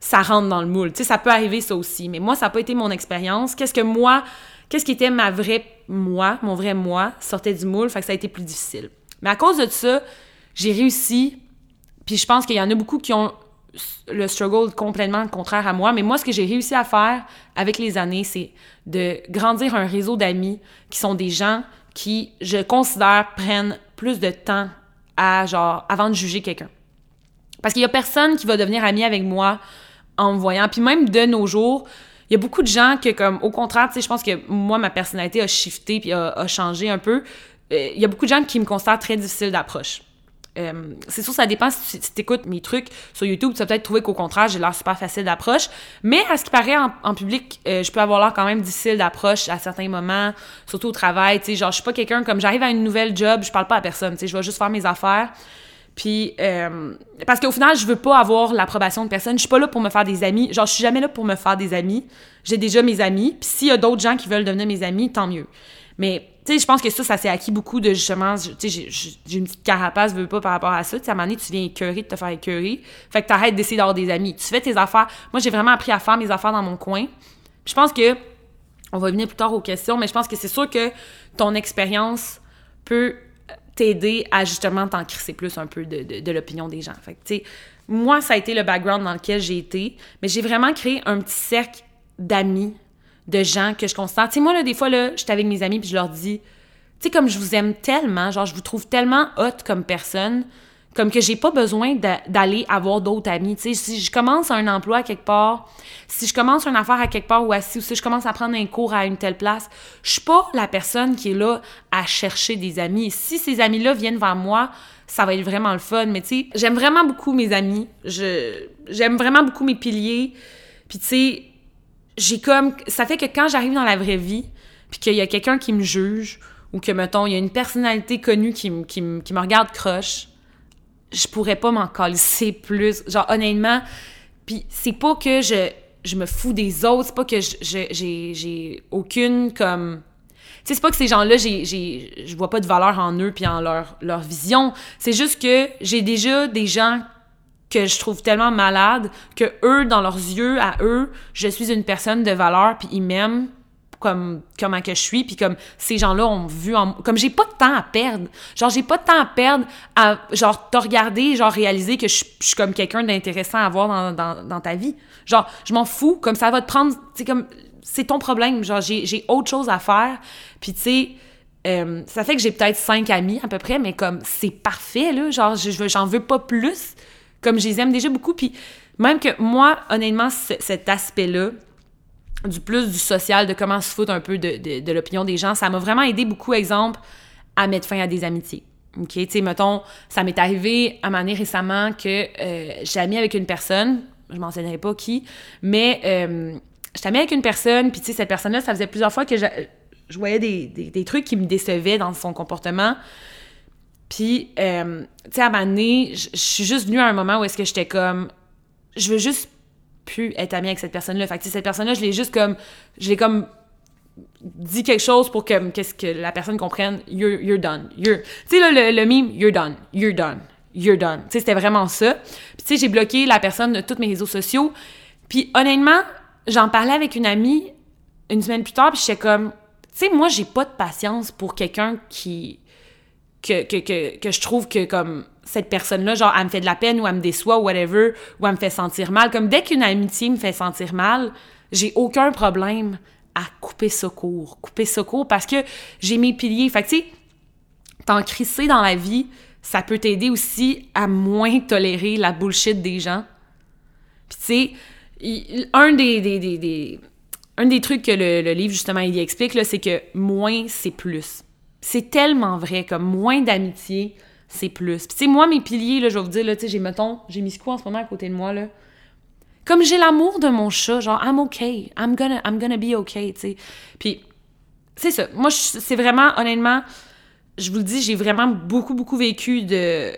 ça rentre dans le moule. Tu sais, ça peut arriver, ça aussi. Mais moi, ça n'a pas été mon expérience. Qu'est-ce que moi qu'est-ce qui était ma vraie moi, mon vrai moi, sortait du moule, fait que ça a été plus difficile. Mais à cause de ça, j'ai réussi, puis je pense qu'il y en a beaucoup qui ont le struggle complètement contraire à moi, mais moi, ce que j'ai réussi à faire avec les années, c'est de grandir un réseau d'amis qui sont des gens qui, je considère, prennent plus de temps à, genre, avant de juger quelqu'un. Parce qu'il y a personne qui va devenir ami avec moi en me voyant. Puis même de nos jours, il y a beaucoup de gens que, comme, au contraire, tu sais, je pense que moi, ma personnalité a shifté puis a, changé un peu. Euh, il y a beaucoup de gens qui me considèrent très difficile d'approche. Euh, c'est sûr, ça dépend si tu écoutes mes trucs sur YouTube, tu vas peut-être trouver qu'au contraire, j'ai l'air super facile d'approche. Mais à ce qui paraît, en, public, euh, je peux avoir l'air quand même difficile d'approche à certains moments, surtout au travail. Tu sais, genre, je suis pas quelqu'un comme j'arrive à une nouvelle job, je parle pas à personne. Tu sais, je vais juste faire mes affaires. Puis, euh, parce qu'au final, je veux pas avoir l'approbation de personne. Je suis pas là pour me faire des amis. Genre, je suis jamais là pour me faire des amis. J'ai déjà mes amis. Puis s'il y a d'autres gens qui veulent devenir mes amis, tant mieux. Mais, tu sais, je pense que ça, ça s'est acquis beaucoup de justement, tu sais, j'ai une petite carapace, veux pas par rapport à ça. Tu sais, à un moment donné, tu viens écœurer de te faire écœurer. Fait que t'arrêtes d'essayer d'avoir des amis. Tu fais tes affaires. Moi, j'ai vraiment appris à faire mes affaires dans mon coin. Je pense que, on va venir plus tard aux questions, mais je pense que c'est sûr que ton expérience peut t'aider à justement t'en crisser plus un peu de, l'opinion des gens. Moi, ça a été le background dans lequel j'ai été, mais j'ai vraiment créé un petit cercle d'amis, de gens que je constate. Moi, là, des fois, là, j'étais avec mes amis puis je leur dis, tu sais, comme je vous aime tellement, genre, je vous trouve tellement hot comme personne, comme que j'ai pas besoin d'aller avoir d'autres amis. Si je commence un emploi à quelque part, si je commence une affaire à quelque part ou, si, je commence à prendre un cours à une telle place, je suis pas la personne qui est là à chercher des amis. Si ces amis-là viennent vers moi, ça va être vraiment le fun. Mais tu sais, j'aime vraiment beaucoup mes amis. J'aime vraiment beaucoup mes piliers. Puis tu sais, j'ai comme... Ça fait que quand j'arrive dans la vraie vie, puis qu'il y a quelqu'un qui me juge, ou que, mettons, il y a une personnalité connue qui, qui, qui me regarde croche, je pourrais pas m'en calisser plus. Genre, honnêtement, puis c'est pas que je, je me fous des autres, c'est pas que j'ai aucune, comme... Sais, c'est pas que ces gens-là, je vois pas de valeur en eux puis en leur, leur vision. C'est juste que j'ai déjà des gens que je trouve tellement malades que eux, dans leurs yeux, à eux, je suis une personne de valeur puis ils m'aiment comme comment que je suis puis comme ces gens-là ont vu en, comme j'ai pas de temps à perdre. Genre j'ai pas de temps à perdre à genre te regarder genre réaliser que je, suis comme quelqu'un d'intéressant à voir dans, ta vie. Genre je m'en fous comme ça va te prendre c'est comme c'est ton problème. Genre j'ai autre chose à faire. Puis tu sais euh, ça fait que j'ai peut-être cinq amis à peu près mais comme c'est parfait là. Genre je j'en veux pas plus. Comme je les aime déjà beaucoup. Puis même que moi honnêtement cet aspect là du plus du social, de comment se foutre un peu de, de, l'opinion des gens. Ça m'a vraiment aidé beaucoup, exemple, à mettre fin à des amitiés. OK? Tu sais, mettons, ça m'est arrivé à ma récemment que euh, j'ai ami avec une personne, je m'enseignerai pas qui, mais euh, j'étais amie avec une personne, puis tu sais, cette personne-là, ça faisait plusieurs fois que je, voyais des, des, trucs qui me décevaient dans son comportement. Puis, euh, tu sais, à ma je suis juste venue à un moment où est-ce que j'étais comme, je veux juste plus être amie avec cette personne-là. Fait que cette personne-là, je l'ai juste comme, je l'ai comme dit quelque chose pour que, qu'est-ce que la personne comprenne, you're, done. You're, tu sais, le, le meme, you're done, you're done, you're done. Tu sais, c'était vraiment ça. Puis, tu sais, j'ai bloqué la personne de tous mes réseaux sociaux. Puis, honnêtement, j'en parlais avec une amie une semaine plus tard, puis j'étais comme, tu sais, moi, j'ai pas de patience pour quelqu'un qui. Que, que, que, que, je trouve que, comme, cette personne-là, genre, elle me fait de la peine ou elle me déçoit ou whatever, ou elle me fait sentir mal. Comme, dès qu'une amitié me fait sentir mal, j'ai aucun problème à couper court. Couper court parce que j'ai mes piliers. Fait que, tu sais, t'en crisser dans la vie, ça peut t'aider aussi à moins tolérer la bullshit des gens. Puis, tu sais, un des, des, des, un des trucs que le, livre, justement, il explique, c'est que moins, c'est plus. C'est tellement vrai, comme moins d'amitié, c'est plus. Puis, moi, mes piliers, là, je vais vous dire, là, tu sais, j'ai, mettons, j'ai mis coup en ce moment à côté de moi, là. Comme j'ai l'amour de mon chat, genre, I'm okay. I'm gonna, I'm gonna be okay, tu sais. Puis, c'est ça. Moi, c'est vraiment, honnêtement, je vous le dis, j'ai vraiment beaucoup, beaucoup vécu de,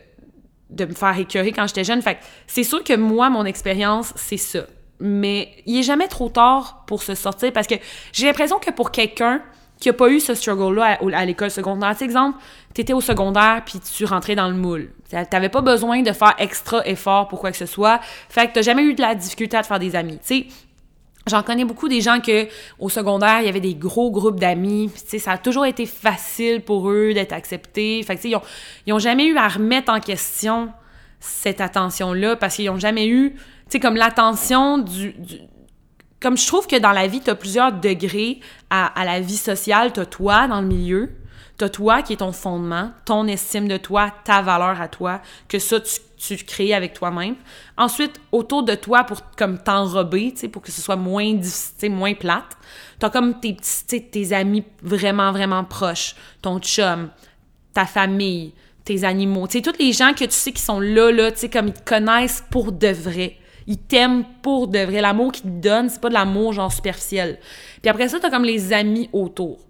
de me faire écœurer quand j'étais jeune. Fait c'est sûr que moi, mon expérience, c'est ça. Mais il est jamais trop tard pour se sortir parce que j'ai l'impression que pour quelqu'un qui a pas eu ce struggle-là à, l'école secondaire, tu exemple, t'étais au secondaire puis tu rentrais dans le moule. T'avais pas besoin de faire extra effort pour quoi que ce soit. Fait que t'as jamais eu de la difficulté à te faire des amis. Tu sais, J'en connais beaucoup des gens que au secondaire, il y avait des gros groupes d'amis, ça a toujours été facile pour eux d'être acceptés. Fait que, ils ont, ils ont jamais eu à remettre en question cette attention-là parce qu'ils ont jamais eu, tu sais, comme l'attention du, Comme je trouve que dans la vie, tu as plusieurs degrés à, à la vie sociale. Tu toi dans le milieu, T'as toi qui est ton fondement, ton estime de toi, ta valeur à toi, que ça, tu, tu crées avec toi-même. Ensuite, autour de toi, pour comme t'enrober, pour que ce soit moins difficile, moins plate, t'as comme tes petits, tes amis vraiment, vraiment proches, ton chum, ta famille, tes animaux, tu tous les gens que tu sais qui sont là, là, tu comme ils te connaissent pour de vrai. Ils t'aiment pour de vrai. L'amour qu'ils te donnent, c'est pas de l'amour genre superficiel. Puis après ça, t'as comme les amis autour.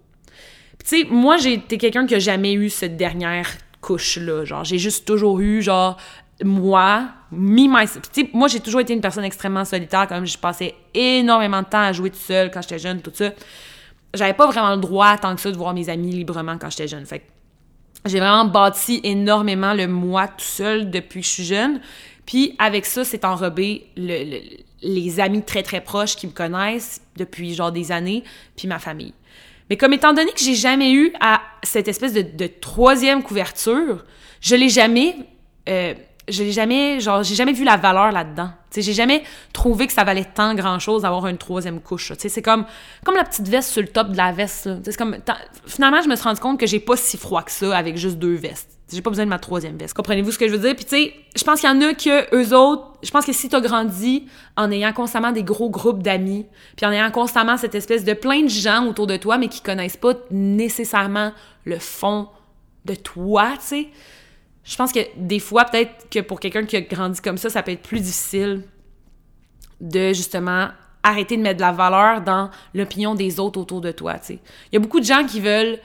Tu sais, moi, j'ai été quelqu'un qui a jamais eu cette dernière couche-là. Genre, j'ai juste toujours eu, genre, moi, me, moi, j'ai toujours été une personne extrêmement solitaire. Comme je passais énormément de temps à jouer tout seul quand j'étais jeune, tout ça. J'avais pas vraiment le droit, tant que ça, de voir mes amis librement quand j'étais jeune. Fait que j'ai vraiment bâti énormément le moi tout seul depuis que je suis jeune. Puis avec ça, c'est enrobé le, les amis très très proches qui me connaissent depuis genre des années, puis ma famille. Mais comme étant donné que j'ai jamais eu à cette espèce de, troisième couverture, je l'ai jamais, euh, je l'ai jamais, genre, j'ai jamais vu la valeur là-dedans. Tu sais, j'ai jamais trouvé que ça valait tant grand-chose d'avoir une troisième couche. Tu c'est comme, comme la petite veste sur le top de la veste. C'est comme, finalement, je me suis rendu compte que j'ai pas si froid que ça avec juste deux vestes. J'ai pas besoin de ma troisième veste. Comprenez-vous ce que je veux dire? Tu je pense qu'il y en a que eux autres, je pense que si t'as grandi en ayant constamment des gros groupes d'amis, puis en ayant constamment cette espèce de plein de gens autour de toi, mais qui connaissent pas nécessairement le fond de toi, tu sais, je pense que des fois, peut-être que pour quelqu'un qui a grandi comme ça, ça peut être plus difficile de justement arrêter de mettre de la valeur dans l'opinion des autres autour de toi, tu. Il y a beaucoup de gens qui veulent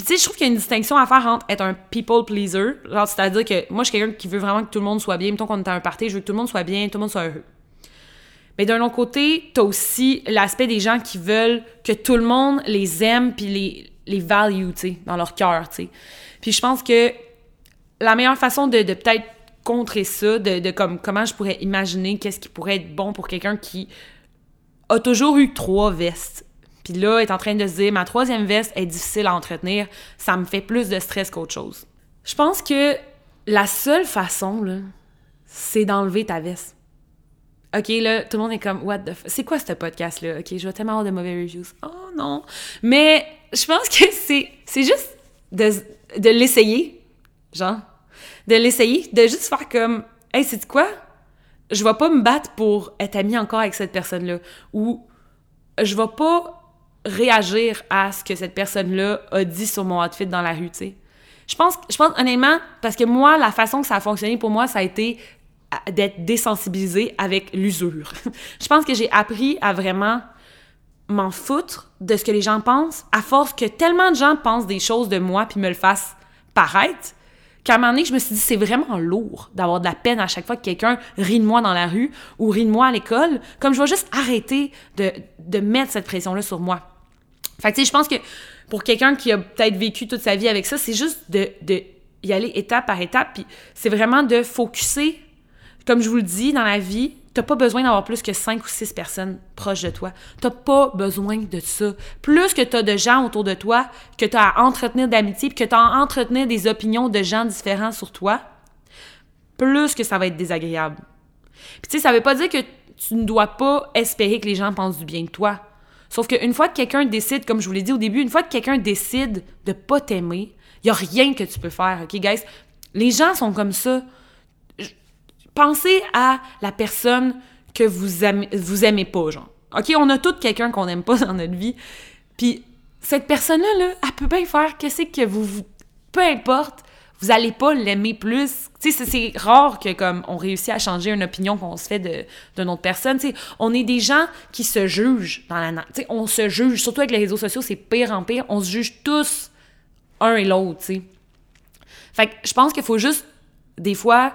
puis tu sais, je trouve qu'il y a une distinction à faire entre être un people pleaser, genre c'est-à-dire que moi je suis quelqu'un qui veut vraiment que tout le monde soit bien, mettons qu'on est à un party, je veux que tout le monde soit bien, tout le monde soit heureux. Mais d'un autre côté, t'as aussi l'aspect des gens qui veulent que tout le monde les aime puis les les value, tu sais, dans leur cœur, tu sais. Puis je pense que la meilleure façon de, peut-être contrer ça, de, de, comme comment je pourrais imaginer qu'est-ce qui pourrait être bon pour quelqu'un qui a toujours eu trois vestes puis là, est en train de se dire, ma troisième veste est difficile à entretenir, ça me fait plus de stress qu'autre chose. Je pense que la seule façon, là, c'est d'enlever ta veste. OK, là, tout le monde est comme, what the C'est quoi ce podcast-là? OK, je vois tellement de mauvais reviews. Oh non! Mais je pense que c'est, c'est juste de, de l'essayer, genre. De l'essayer, de juste faire comme, hey, c'est quoi? Je vais pas me battre pour être ami encore avec cette personne-là. Ou je vais pas réagir à ce que cette personne-là a dit sur mon outfit dans la rue, tu sais. Je pense, je pense honnêtement, parce que moi, la façon que ça a fonctionné pour moi, ça a été d'être désensibilisée avec l'usure. [laughs] je pense que j'ai appris à vraiment m'en foutre de ce que les gens pensent, à force que tellement de gens pensent des choses de moi puis me le fassent paraître, qu'à un moment donné, je me suis dit, c'est vraiment lourd d'avoir de la peine à chaque fois que quelqu'un rit de moi dans la rue ou rit de moi à l'école. Comme je vais juste arrêter de, de mettre cette pression-là sur moi. Fait que, je pense que pour quelqu'un qui a peut-être vécu toute sa vie avec ça, c'est juste de, de y aller étape par étape. Puis c'est vraiment de focuser, comme je vous le dis, dans la vie, T'as pas besoin d'avoir plus que cinq ou six personnes proches de toi. T'as pas besoin de ça. Plus que t'as de gens autour de toi, que t'as à entretenir d'amitié, que t'as à entretenir des opinions de gens différents sur toi, plus que ça va être désagréable. Puis tu sais, ça veut pas dire que tu ne dois pas espérer que les gens pensent du bien de toi. Sauf qu'une fois que quelqu'un décide, comme je vous l'ai dit au début, une fois que quelqu'un décide de pas t'aimer, il y a rien que tu peux faire, OK, guys? Les gens sont comme ça. Pensez à la personne que vous aimez, vous aimez pas, genre. OK, on a tous quelqu'un qu'on n'aime pas dans notre vie. Puis cette personne-là, là, elle peut bien faire qu'est-ce que vous, vous, peu importe, vous allez pas l'aimer plus. Tu sais, c'est rare que comme on réussit à changer une opinion qu'on se fait de d'une autre personne. Tu sais, on est des gens qui se jugent dans la, tu sais, on se juge. Surtout avec les réseaux sociaux, c'est pire en pire. On se juge tous un et l'autre. Tu sais. Fait que je pense qu'il faut juste des fois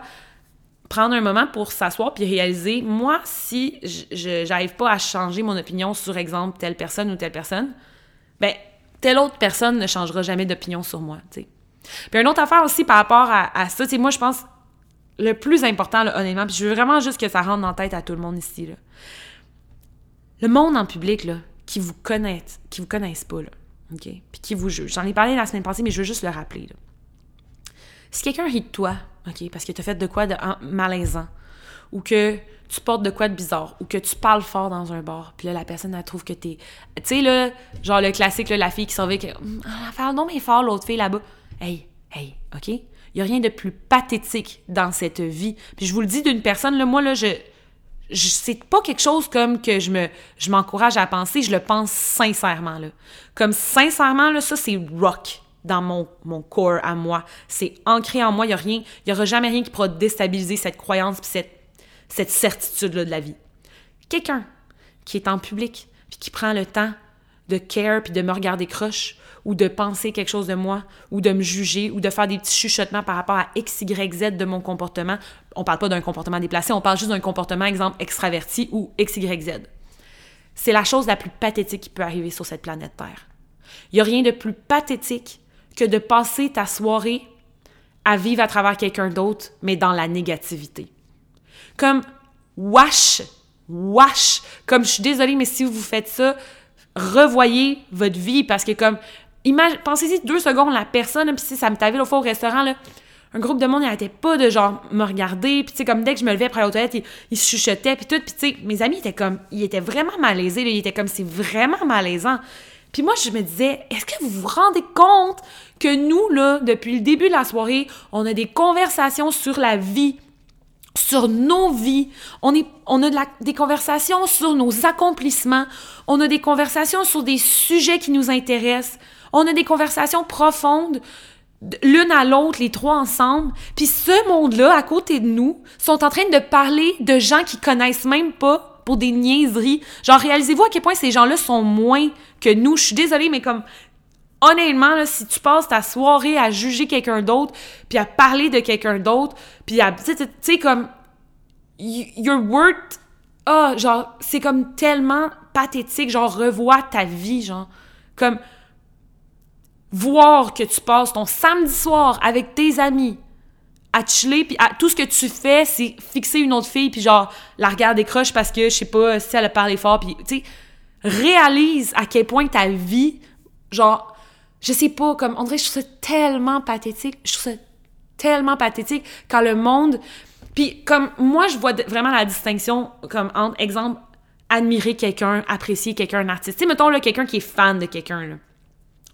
prendre un moment pour s'asseoir puis réaliser, moi, si je n'arrive pas à changer mon opinion sur, exemple, telle personne ou telle personne, ben, telle autre personne ne changera jamais d'opinion sur moi, tu sais. Puis une autre affaire aussi par rapport à, ça, tu moi, je pense, le plus important, honnêtement, puis je veux vraiment juste que ça rentre dans la tête à tout le monde ici, là. Le monde en public, là, qui vous connaissent, qui vous connaissent pas, là, OK? Puis qui vous juge. J'en ai parlé la semaine passée, mais je veux juste le rappeler, là. Si quelqu'un rit de toi, OK, parce que tu as fait de quoi de malaisant, ou que tu portes de quoi de bizarre, ou que tu parles fort dans un bar, puis là, la personne, trouve que t'es... Tu sais, là, genre le classique, la fille qui s'en va, hum, elle parle non mais fort, l'autre fille là-bas. Hey, hey, OK? Il a rien de plus pathétique dans cette vie. Puis je vous le dis d'une personne, moi, là, je... je c'est pas quelque chose comme que je me je m'encourage à penser, je le pense sincèrement, là. Comme sincèrement, là, ça, c'est rock dans mon, mon corps à moi. C'est ancré en moi. Il n'y aura jamais rien qui pourra déstabiliser cette croyance puis cette, cette certitude-là de la vie. Quelqu'un qui est en public puis qui prend le temps de care puis de me regarder croche ou de penser quelque chose de moi ou de me juger ou de faire des petits chuchotements par rapport à X, Y, Z de mon comportement. On parle pas d'un comportement déplacé, on parle juste d'un comportement, exemple, extraverti ou X, Y, Z. C'est la chose la plus pathétique qui peut arriver sur cette planète Terre. Il n'y a rien de plus pathétique que de passer ta soirée à vivre à travers quelqu'un d'autre, mais dans la négativité. Comme, wash, wash. Comme, je suis désolée, mais si vous faites ça, revoyez votre vie parce que comme, pensez-y deux secondes, la personne, puis si ça me t'avait au fois au restaurant, là, un groupe de monde, n'arrêtait pas de genre me regarder, puis tu sais, comme dès que je me levais après la toilette, ils, se chuchotaient, puis tout, puis tu sais, mes amis étaient comme, ils étaient vraiment malaisés, ils étaient comme, c'est vraiment malaisant. Puis moi, je me disais, est-ce que vous vous rendez compte que nous, là, depuis le début de la soirée, on a des conversations sur la vie, sur nos vies? On, est, on a des conversations sur nos accomplissements. On a des conversations sur des sujets qui nous intéressent. On a des conversations profondes l'une à l'autre, les trois ensemble. Puis ce monde-là, à côté de nous, sont en train de parler de gens qui connaissent même pas pour des niaiseries. Genre, réalisez-vous à quel point ces gens-là sont moins que nous. Je suis désolée, mais comme, honnêtement, là, si tu passes ta soirée à juger quelqu'un d'autre, puis à parler de quelqu'un d'autre, puis à, tu sais, comme, your worth, ah, genre, c'est comme tellement pathétique, genre, revois ta vie, genre, comme, voir que tu passes ton samedi soir avec tes amis, à puis tout ce que tu fais, c'est fixer une autre fille, puis genre, la regarder croche parce que, je sais pas, si elle a parlé fort, puis, tu sais, réalise à quel point ta vie, genre, je sais pas, comme, on dirait, je trouve ça tellement pathétique, je trouve ça tellement pathétique quand le monde, puis comme, moi, je vois vraiment la distinction, comme, entre, exemple, admirer quelqu'un, apprécier quelqu'un, un artiste. Tu sais, mettons, là, quelqu'un qui est fan de quelqu'un, là.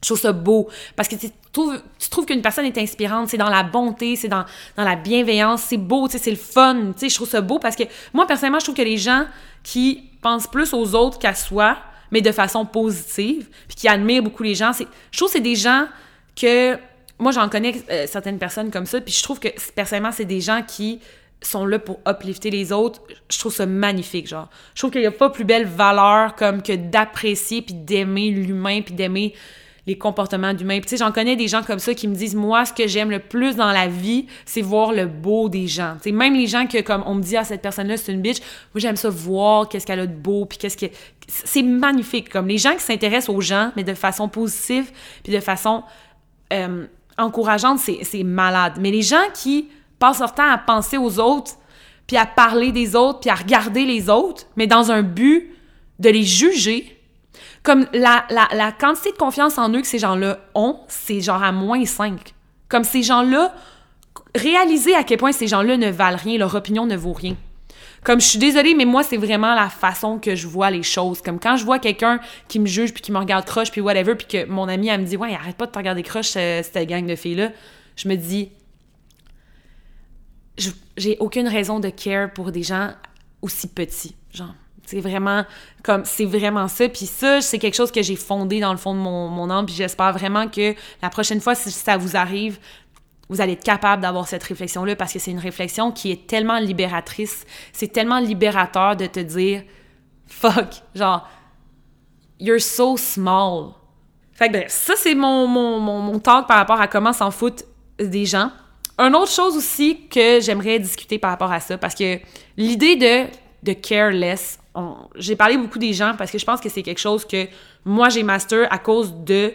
Je trouve ça beau parce que tu trouves, qu'une personne est inspirante, c'est dans la bonté, c'est dans, dans la bienveillance, c'est beau, c'est le fun. Je trouve ça beau parce que moi, personnellement, je trouve que les gens qui pensent plus aux autres qu'à soi, mais de façon positive, puis qui admirent beaucoup les gens, je trouve que c'est des gens que... Moi, j'en connais euh, certaines personnes comme ça, puis je trouve que, personnellement, c'est des gens qui sont là pour uplifter les autres. Je trouve ça magnifique, genre. Je trouve qu'il n'y a pas plus belle valeur comme que d'apprécier puis d'aimer l'humain puis d'aimer les comportements d'humains. Puis tu j'en connais des gens comme ça qui me disent moi ce que j'aime le plus dans la vie, c'est voir le beau des gens. Sais, même les gens que comme on me dit ah cette personne là c'est une bitch, moi j'aime ça voir qu'est-ce qu'elle a de beau puis qu'est-ce que c'est magnifique comme les gens qui s'intéressent aux gens mais de façon positive puis de façon euh, encourageante, c'est malade. Mais les gens qui passent leur temps à penser aux autres, puis à parler des autres, puis à regarder les autres, mais dans un but de les juger, comme la, la, quantité de confiance en eux que ces gens-là ont, c'est genre à moins 5. Comme ces gens-là, réaliser à quel point ces gens-là ne valent rien, leur opinion ne vaut rien. Comme je suis désolée, mais moi, c'est vraiment la façon que je vois les choses. Comme quand je vois quelqu'un qui me juge, puis qui me regarde croche, puis whatever, puis que mon ami, elle me dit « Ouais, arrête pas de te regarder croche, euh, cette gang de filles-là. » Je me dis « J'ai aucune raison de care pour des gens aussi petits. » Genre, c'est vraiment comme c'est vraiment ça. Puis ça, c'est quelque chose que j'ai fondé dans le fond de mon, mon âme. Puis j'espère vraiment que la prochaine fois, si ça vous arrive, vous allez être capable d'avoir cette réflexion-là parce que c'est une réflexion qui est tellement libératrice. C'est tellement libérateur de te dire fuck, genre, you're so small. Fait que ça c'est mon, mon, mon, mon talk par rapport à comment s'en foutent des gens. Une autre chose aussi que j'aimerais discuter par rapport à ça, parce que l'idée de, de careless, j'ai parlé beaucoup des gens parce que je pense que c'est quelque chose que moi j'ai master à cause de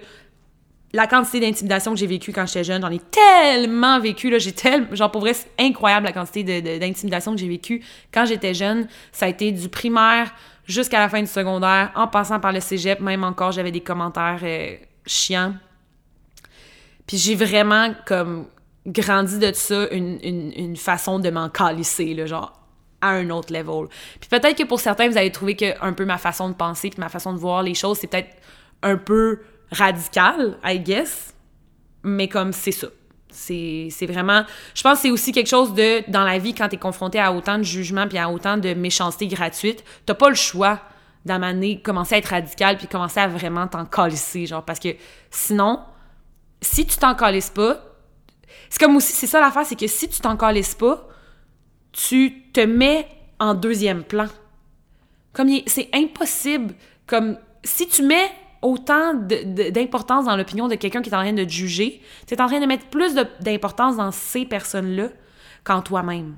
la quantité d'intimidation que j'ai vécue quand j'étais jeune, j'en ai tellement vécu, là, j'ai tellement, genre pour vrai, c'est incroyable la quantité d'intimidation que j'ai vécue quand j'étais jeune. Ça a été du primaire jusqu'à la fin du secondaire, en passant par le cégep, même encore, j'avais des commentaires euh, chiants. Puis j'ai vraiment, comme, grandi de ça, une, une, façon de m'en calisser, genre, à un autre level. Puis peut-être que pour certains, vous allez trouver que un peu ma façon de penser puis ma façon de voir les choses, c'est peut-être un peu radical, I guess, mais comme c'est ça. C'est vraiment... Je pense que c'est aussi quelque chose de... Dans la vie, quand t'es confronté à autant de jugements puis à autant de méchanceté gratuite, t'as pas le choix d'amener, commencer à être radical puis commencer à vraiment t'en calisser, genre, parce que sinon, si tu t'en calisses pas, c'est comme aussi, c'est ça l'affaire, c'est que si tu t'en calisses pas, tu te mets en deuxième plan. Comme c'est impossible, comme si tu mets autant d'importance dans l'opinion de quelqu'un qui est en train de juger, tu es en train de mettre plus d'importance dans ces personnes-là qu'en toi-même.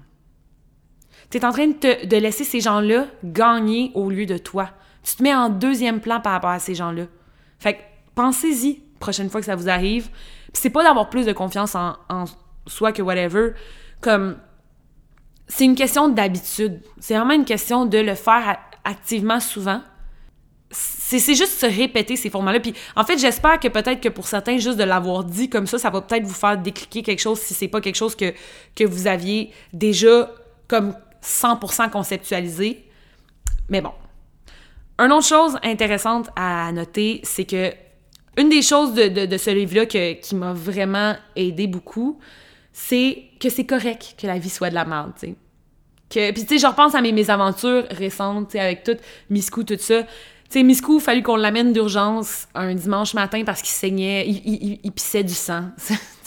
Tu es en train de, de laisser ces gens-là gagner au lieu de toi. Tu te mets en deuxième plan par rapport à ces gens-là. Fait que pensez-y prochaine fois que ça vous arrive. c'est pas d'avoir plus de confiance en, en soi que whatever. Comme c'est une question d'habitude. C'est vraiment une question de le faire activement souvent c'est juste se répéter ces formats-là. Puis en fait, j'espère que peut-être que pour certains, juste de l'avoir dit comme ça, ça va peut-être vous faire décliquer quelque chose si c'est pas quelque chose que, que vous aviez déjà comme 100% conceptualisé. Mais bon. Une autre chose intéressante à noter, c'est que une des choses de, de, ce livre-là qui m'a vraiment aidé beaucoup, c'est que c'est correct que la vie soit de la merde, tu sais. Que, puis tu sais, je repense à mes, mes aventures récentes, tu sais, avec tout Miscou, tout ça tu sais, Miscou, il fallu qu'on l'amène d'urgence un dimanche matin parce qu'il saignait, il, pissait du sang.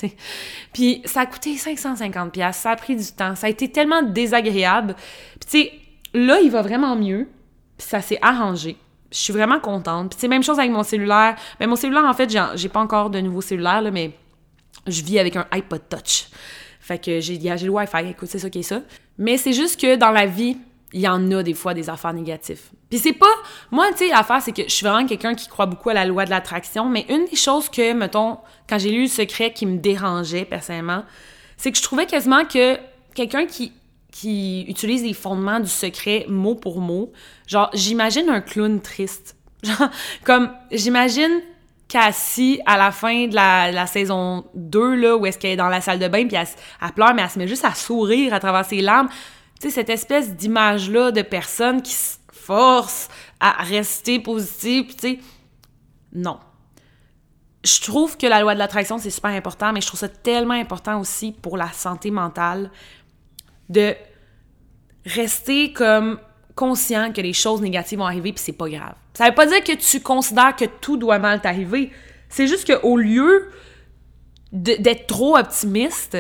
[laughs] Puis ça a coûté 550 pièces, ça a pris du temps, ça a été tellement désagréable. Puis tu sais, là, il va vraiment mieux, puis ça s'est arrangé. Je suis vraiment contente. Puis c'est même chose avec mon cellulaire. Mais mon cellulaire, en fait, j'ai pas encore de nouveau cellulaire, là, mais je vis avec un iPod Touch. Fait que j'ai le Wi-Fi, écoute, c'est ça qui est ça. Mais c'est juste que dans la vie, il y en a des fois des affaires négatives. Puis c'est pas... Moi, tu sais, l'affaire, c'est que je suis vraiment quelqu'un qui croit beaucoup à la loi de l'attraction, mais une des choses que, mettons, quand j'ai lu le secret qui me dérangeait personnellement, c'est que je trouvais quasiment que quelqu'un qui, qui utilise les fondements du secret mot pour mot, genre, j'imagine un clown triste. [laughs] Genre, comme, j'imagine Cassie, à la fin de la, saison 2, là, où est-ce qu'elle est dans la salle de bain, puis elle, elle pleure, mais elle se met juste à sourire à travers ses larmes tu sais, cette espèce d'image-là de personne qui se force à rester positive, tu sais, non. Je trouve que la loi de l'attraction, c'est super important, mais je trouve ça tellement important aussi pour la santé mentale de rester comme conscient que les choses négatives vont arriver puis c'est pas grave. Ça veut pas dire que tu considères que tout doit mal t'arriver. C'est juste qu'au lieu d'être trop optimiste,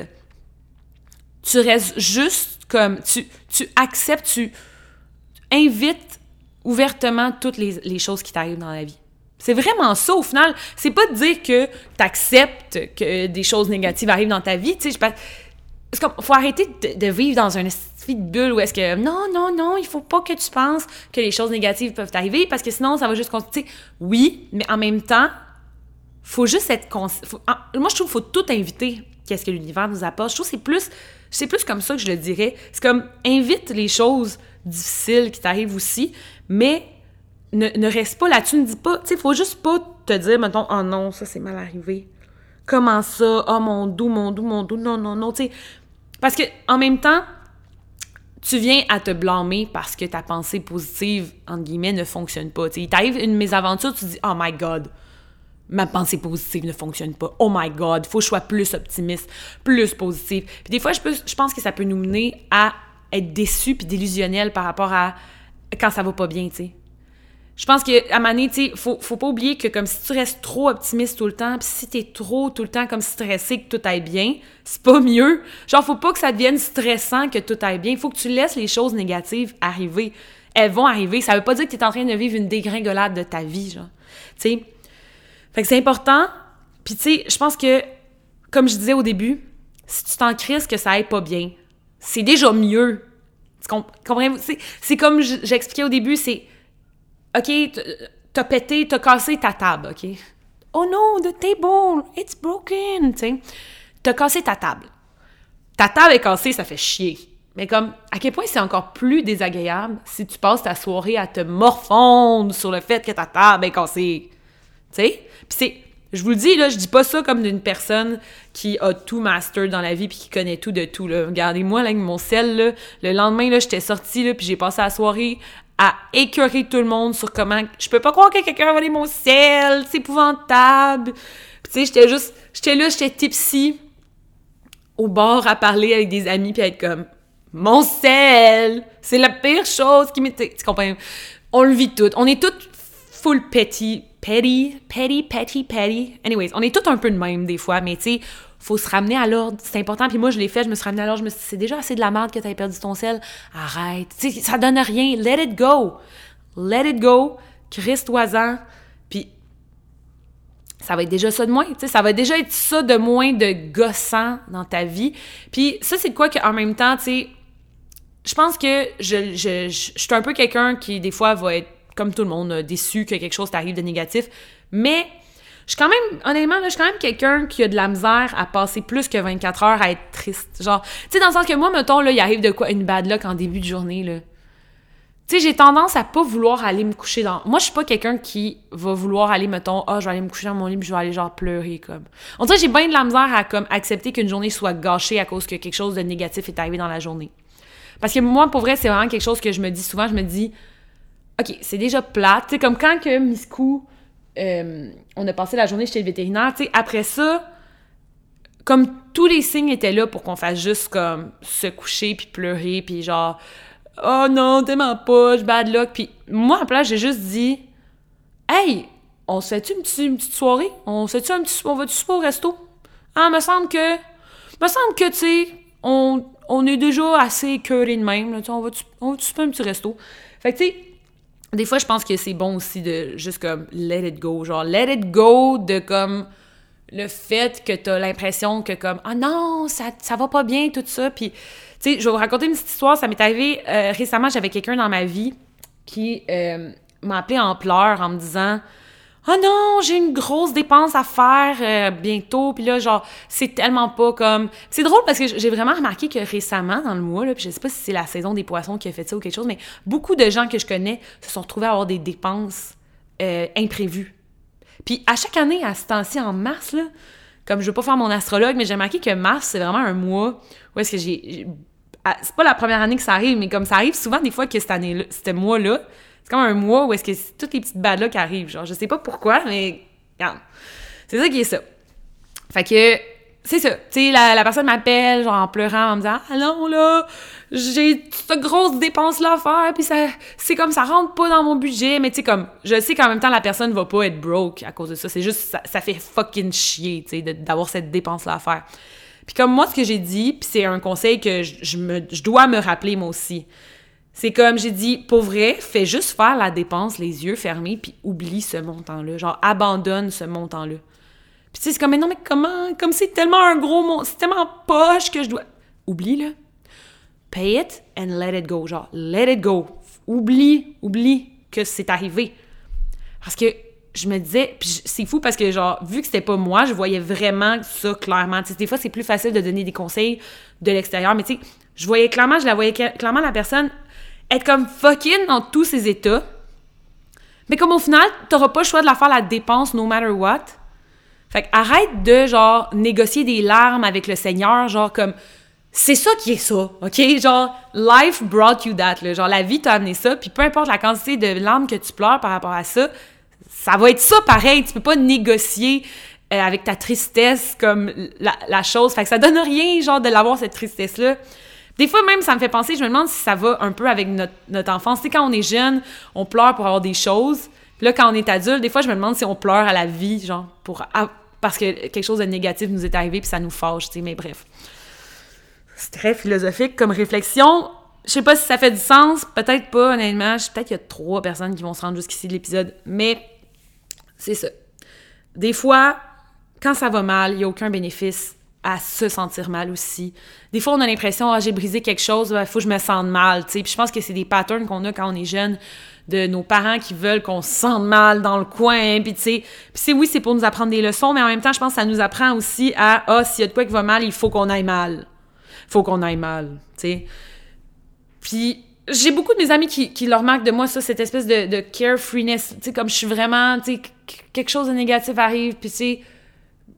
tu restes juste comme tu, tu acceptes, tu invites ouvertement toutes les, choses qui t'arrivent dans la vie. C'est vraiment ça, au final. C'est pas de dire que t'acceptes que des choses négatives arrivent dans ta vie, tu sais. Parce qu'il faut arrêter de, vivre dans un esprit de bulle où est-ce que non, non, non, il faut pas que tu penses que les choses négatives peuvent arriver parce que sinon, ça va juste continuer. Oui, mais en même temps, faut juste être. Moi, je trouve qu'il faut tout inviter qu'est-ce que l'univers nous apporte. Je trouve que c'est plus, c'est plus comme ça que je le dirais. C'est comme, invite les choses difficiles qui t'arrivent aussi, mais ne, reste pas là-dessus, ne dis pas, tu sais, faut juste pas te dire, mettons, oh non, ça c'est mal arrivé. Comment ça? Oh mon doux, mon doux, mon doux, non, non, non, tu sais. Parce que en même temps, tu viens à te blâmer parce que ta pensée positive, entre guillemets, ne fonctionne pas. Tu il t'arrive une mésaventure, tu dis Oh my God, ma pensée positive ne fonctionne pas. Oh my God, faut que je sois plus optimiste, plus positive. Puis des fois, je, peux, je pense que ça peut nous mener à être déçus puis délusionnels par rapport à quand ça va pas bien, tu sais je pense un moment donné, tu faut, faut pas oublier que comme si tu restes trop optimiste tout le temps, puis si t'es trop tout le temps comme stressé que tout aille bien, c'est pas mieux. Genre, faut pas que ça devienne stressant que tout aille bien. Faut que tu laisses les choses négatives arriver. Elles vont arriver. Ça veut pas dire que tu es en train de vivre une dégringolade de ta vie, genre. Tu sais? Fait que c'est important. Puis tu sais, je pense que, comme je disais au début, si tu t'en crises que ça aille pas bien, c'est déjà mieux. Tu comprends? C'est comme j'expliquais au début, c'est OK, t'as pété, t'as cassé ta table, OK? Oh non, the table, it's broken, tu sais. T'as cassé ta table. Ta table est cassée, ça fait chier. Mais comme, à quel point c'est encore plus désagréable si tu passes ta soirée à te morfondre sur le fait que ta table est cassée. Tu sais? Puis c'est, je vous le dis, là, je dis pas ça comme d'une personne qui a tout master dans la vie puis qui connaît tout de tout, là. Regardez-moi, là, avec mon sel, là, le lendemain, là, j'étais sortie, là, puis j'ai passé la soirée à écœurer tout le monde sur comment je peux pas croire que quelqu'un a volé mon sel, c'est épouvantable. tu sais, j'étais juste j'étais là, j'étais tipsy au bord à parler avec des amis puis être comme mon sel, c'est la pire chose qui m'était tu comprends? On le vit tout, on est toutes full petty, petty, petty, petty, petty. Anyways, on est toutes un peu de même des fois, mais tu sais faut se ramener à l'ordre. C'est important. Puis moi, je l'ai fait, je me suis ramené à l'ordre. Je me suis dit, c'est déjà assez de la merde que t'aies perdu ton sel. Arrête. Tu sais, ça donne rien. Let it go. Let it go. Chris-toi-en. Puis ça va être déjà ça de moins. Ça va déjà être ça de moins de gossant dans ta vie. Puis ça, c'est quoi qu'en même temps, tu sais, je pense que je, je, je, je suis un peu quelqu'un qui, des fois, va être, comme tout le monde, déçu que quelque chose t'arrive de négatif. Mais je suis quand même, honnêtement, là, je suis quand même quelqu'un qui a de la misère à passer plus que 24 heures à être triste. Genre, tu sais, dans le sens que moi, mettons, là, il arrive de quoi, une bad luck en début de journée, là. Tu sais, j'ai tendance à pas vouloir aller me coucher dans. Moi, je suis pas quelqu'un qui va vouloir aller, mettons, ah, oh, je vais aller me coucher dans mon lit, puis je vais aller, genre, pleurer, comme. On dirait j'ai bien de la misère à, comme, accepter qu'une journée soit gâchée à cause que quelque chose de négatif est arrivé dans la journée. Parce que moi, pour vrai, c'est vraiment quelque chose que je me dis souvent. Je me dis, OK, c'est déjà plate. Tu sais, comme quand que Miscou euh, on a passé la journée chez le vétérinaire. Tu sais, après ça, comme tous les signes étaient là pour qu'on fasse juste comme se coucher puis pleurer puis genre oh non tellement pas je bad luck. Puis moi en place j'ai juste dit hey on se fait-tu une, petite soirée? On se fait un petit on va-tu au resto? Ah me semble que me semble que tu sais on, on est déjà assez curé de même on va-tu on va un petit resto? Fait que tu des fois, je pense que c'est bon aussi de juste comme let it go. Genre, let it go de comme le fait que t'as l'impression que comme ah non, ça, ça va pas bien, tout ça. Puis, tu sais, je vais vous raconter une petite histoire. Ça m'est arrivé euh, récemment, j'avais quelqu'un dans ma vie qui euh, m'a appelé en pleurs en me disant oh non, j'ai une grosse dépense à faire euh, bientôt. Puis là, genre, c'est tellement pas comme. C'est drôle parce que j'ai vraiment remarqué que récemment, dans le mois, là, puis je sais pas si c'est la saison des poissons qui a fait ça ou quelque chose, mais beaucoup de gens que je connais se sont retrouvés à avoir des dépenses euh, imprévues. Puis à chaque année, à ce temps-ci, en mars, là, comme je veux pas faire mon astrologue, mais j'ai remarqué que mars, c'est vraiment un mois où est-ce que j'ai. C'est pas la première année que ça arrive, mais comme ça arrive souvent des fois que cette année-là, ce mois-là, comme un mois où est-ce que c'est toutes les petites bad là qui arrivent. Genre, je sais pas pourquoi, mais regarde. C'est ça qui est ça. Fait que, c'est ça. Tu sais, la, personne m'appelle, genre en pleurant, en me disant Ah non, là, j'ai cette grosse dépense-là à faire, puis ça, c'est comme ça rentre pas dans mon budget, mais tu sais, comme, je sais qu'en même temps, la personne va pas être broke à cause de ça. C'est juste, ça, fait fucking chier, tu sais, d'avoir cette dépense-là à faire. Puis comme moi, ce que j'ai dit, puis c'est un conseil que je, me, je dois me rappeler moi aussi, C'est comme j'ai dit, pour vrai, fais juste faire la dépense les yeux fermés puis oublie ce montant-là. Genre, abandonne ce montant-là. Puis tu sais, c'est comme, mais non, mais comment? Comme c'est tellement un gros montant, c'est tellement poche que je dois. Oublie-le. Pay it and let it go. Genre, let it go. Oublie, oublie que c'est arrivé. Parce que je me disais, puis c'est fou parce que, genre, vu que c'était pas moi, je voyais vraiment ça clairement. sais, des fois, c'est plus facile de donner des conseils de l'extérieur, mais tu sais, je voyais clairement, je la voyais clairement la personne être comme fucking dans tous ses états. Mais comme au final, t'auras pas le choix de la faire la dépense no matter what. Fait que arrête de, genre, négocier des larmes avec le Seigneur, genre, comme, c'est ça qui est ça, OK? Genre, life brought you that, là. Genre, la vie t'a amené ça, puis peu importe la quantité de larmes que tu pleures par rapport à ça, ça va être ça pareil. Tu peux pas négocier euh, avec ta tristesse comme la, chose. Fait que ça donne rien, genre, de l'avoir, cette tristesse-là. Des fois, même, ça me fait penser, je me demande si ça va un peu avec notre, enfance. Tu sais, quand on est jeune, on pleure pour avoir des choses. Puis là, quand on est adulte, des fois, je me demande si on pleure à la vie, genre, pour, parce que quelque chose de négatif nous est arrivé, puis ça nous fâche, tu sais, mais bref. C'est très philosophique comme réflexion. Je sais pas si ça fait du sens, peut-être pas, honnêtement. Peut-être qu'il y a trois personnes qui vont se rendre jusqu'ici de l'épisode, mais c'est ça. Des fois, quand ça va mal, il n'y a aucun bénéfice à se sentir mal aussi. Des fois, on a l'impression, ah, j'ai brisé quelque chose, il faut que je me sente mal, tu sais. Puis je pense que c'est des patterns qu'on a quand on est jeune, de nos parents qui veulent qu'on se sente mal dans le coin, puis tu sais. Puis oui, c'est pour nous apprendre des leçons, mais en même temps, je pense que ça nous apprend aussi à, ah, s'il y a de quoi qui va mal, il faut qu'on aille mal. Faut qu'on aille mal, tu sais. Puis j'ai beaucoup de mes amis qui, qui leur marquent de moi ça, cette espèce de, de carefreeness, tu sais, comme je suis vraiment, tu sais, quelque chose de négatif arrive, puis tu sais,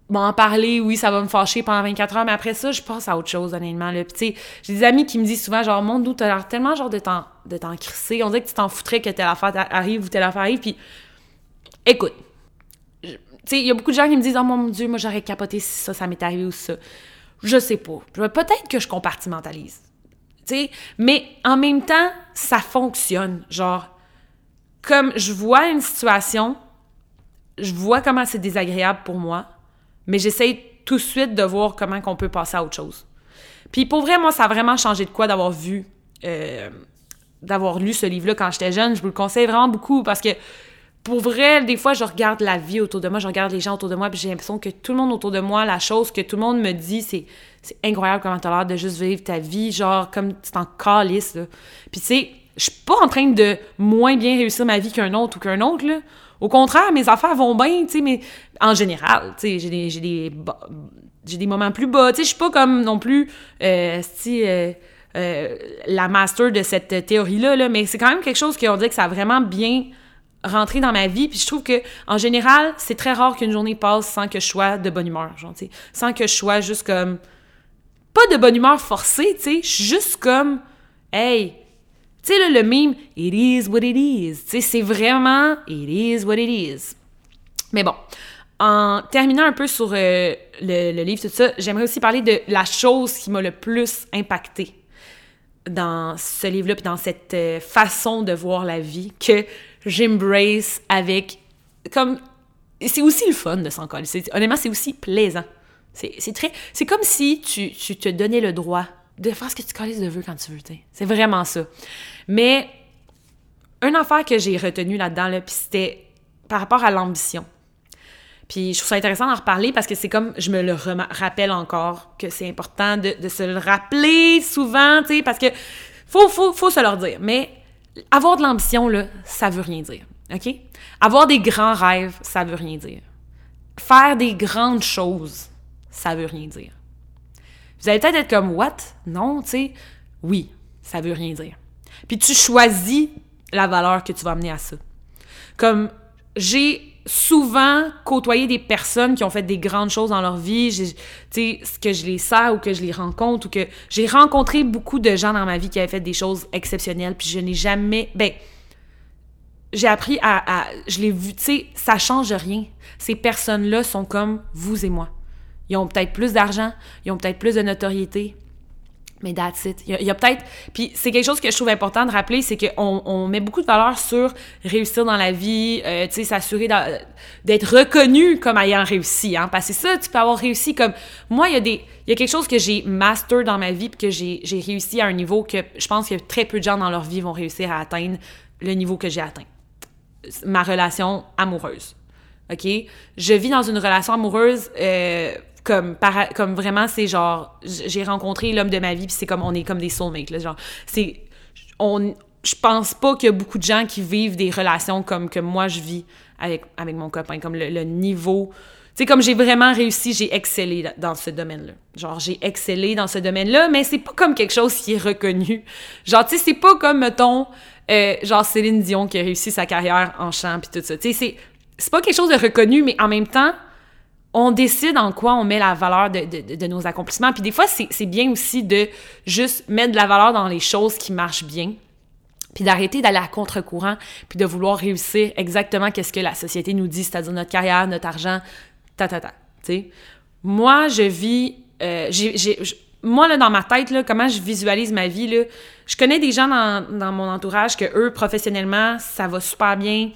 m'en parler, oui, ça va me fâcher pendant 24 heures, mais après ça, je passe à autre chose, honnêtement, là. Tu sais, j'ai des amis qui me disent souvent, genre, mon doute, t'as l'air tellement, genre, de t'en, de t'en crisser, on dirait que tu t'en foutrais que telle affaire arrive ou telle affaire arrive, puis écoute, tu sais, il y a beaucoup de gens qui me disent, oh mon Dieu, moi, j'aurais capoté si ça, ça m'est arrivé ou ça. Je sais pas. Peut-être que je compartimentalise sais, mais en même temps, ça fonctionne. Genre, comme je vois une situation, je vois comment c'est désagréable pour moi, mais j'essaie tout de suite de voir comment qu'on peut passer à autre chose. Puis pour vrai, moi, ça a vraiment changé de quoi d'avoir vu, euh, d'avoir lu ce livre-là quand j'étais jeune. Je vous le conseille vraiment beaucoup parce que pour vrai, des fois, je regarde la vie autour de moi, je regarde les gens autour de moi, puis j'ai l'impression que tout le monde autour de moi, la chose que tout le monde me dit, c'est c'est incroyable comment t'as l'air de juste vivre ta vie, genre comme tu t'en calisses, là. Puis tu sais, je suis pas en train de moins bien réussir ma vie qu'un autre ou qu'un autre, là. Au contraire, mes affaires vont bien, tu sais, mais en général, tu sais, j'ai des, j'ai des, j'ai des moments plus bas, tu sais, je suis pas comme non plus, euh, si, euh, euh, la master de cette théorie-là, là, mais c'est quand même quelque chose qu'on dirait que ça a vraiment bien rentré dans ma vie. Puis je trouve que en général c'est très rare qu'une journée passe sans que je sois de bonne humeur genre tu sais. Sans que je sois juste comme pas de bonne humeur forcée, tu sais, juste comme, hey, tu sais, le meme, it is what it is, tu sais, c'est vraiment, it is what it is. Mais bon, en terminant un peu sur euh, le, livre, tout ça, j'aimerais aussi parler de la chose qui m'a le plus impacté dans ce livre-là, puis dans cette euh, façon de voir la vie que j'embrace avec, comme, c'est aussi le fun de s'en coller. Honnêtement, c'est aussi plaisant. C'est très. C'est comme si tu, tu, te donnais le droit de faire ce que tu colles de veux quand tu veux. C'est vraiment ça. Mais une affaire que j'ai retenue là-dedans, là, puis c'était par rapport à l'ambition. Puis je trouve ça intéressant d'en reparler parce que c'est comme, je me le rappelle encore, que c'est important de, se le rappeler souvent, parce que faut, faut, faut se leur dire. Mais avoir de l'ambition, là, ça veut rien dire, OK? Avoir des grands rêves, ça veut rien dire. Faire des grandes choses, ça veut rien dire. Vous allez peut-être être comme What? Non, tu sais. Oui, ça veut rien dire. Puis tu choisis la valeur que tu vas amener à ça. Comme j'ai souvent côtoyé des personnes qui ont fait des grandes choses dans leur vie, tu sais, que je les sers ou que je les rencontre ou que j'ai rencontré beaucoup de gens dans ma vie qui avaient fait des choses exceptionnelles, puis je n'ai jamais, ben, j'ai appris à, à je l'ai vu, tu sais, ça change rien. Ces personnes-là sont comme vous et moi. Ils ont peut-être plus d'argent, ils ont peut-être plus de notoriété, Mais that's it. Il y a, peut-être. Puis c'est quelque chose que je trouve important de rappeler, c'est qu'on on met beaucoup de valeur sur réussir dans la vie, euh, tu sais, s'assurer d'être reconnu comme ayant réussi. Hein? Parce que ça, tu peux avoir réussi comme. Moi, il y a des. Il y a quelque chose que j'ai master dans ma vie, puis que j'ai réussi à un niveau que je pense que très peu de gens dans leur vie vont réussir à atteindre le niveau que j'ai atteint. Ma relation amoureuse. OK? Je vis dans une relation amoureuse. Euh, comme comme vraiment c'est genre j'ai rencontré l'homme de ma vie puis c'est comme on est comme des soulmates là genre c'est on je pense pas qu'il y a beaucoup de gens qui vivent des relations comme que moi je vis avec avec mon copain comme le, niveau tu sais comme j'ai vraiment réussi j'ai excellé dans ce domaine-là. Genre j'ai excellé dans ce domaine-là mais c'est pas comme quelque chose qui est reconnu. Genre tu sais c'est pas comme mettons euh, genre Céline Dion qui a réussi sa carrière en chant puis tout ça. Tu sais c'est pas quelque chose de reconnu mais en même temps on décide en quoi on met la valeur de, nos accomplissements. Puis des fois, c'est bien aussi de juste mettre de la valeur dans les choses qui marchent bien, puis d'arrêter d'aller à contre-courant, puis de vouloir réussir exactement qu'est-ce que la société nous dit, c'est-à-dire notre carrière, notre argent, ta ta ta. sais. Moi, je vis, euh, moi là dans ma tête là, comment je visualise ma vie là, je connais des gens dans, dans mon entourage que eux professionnellement ça va super bien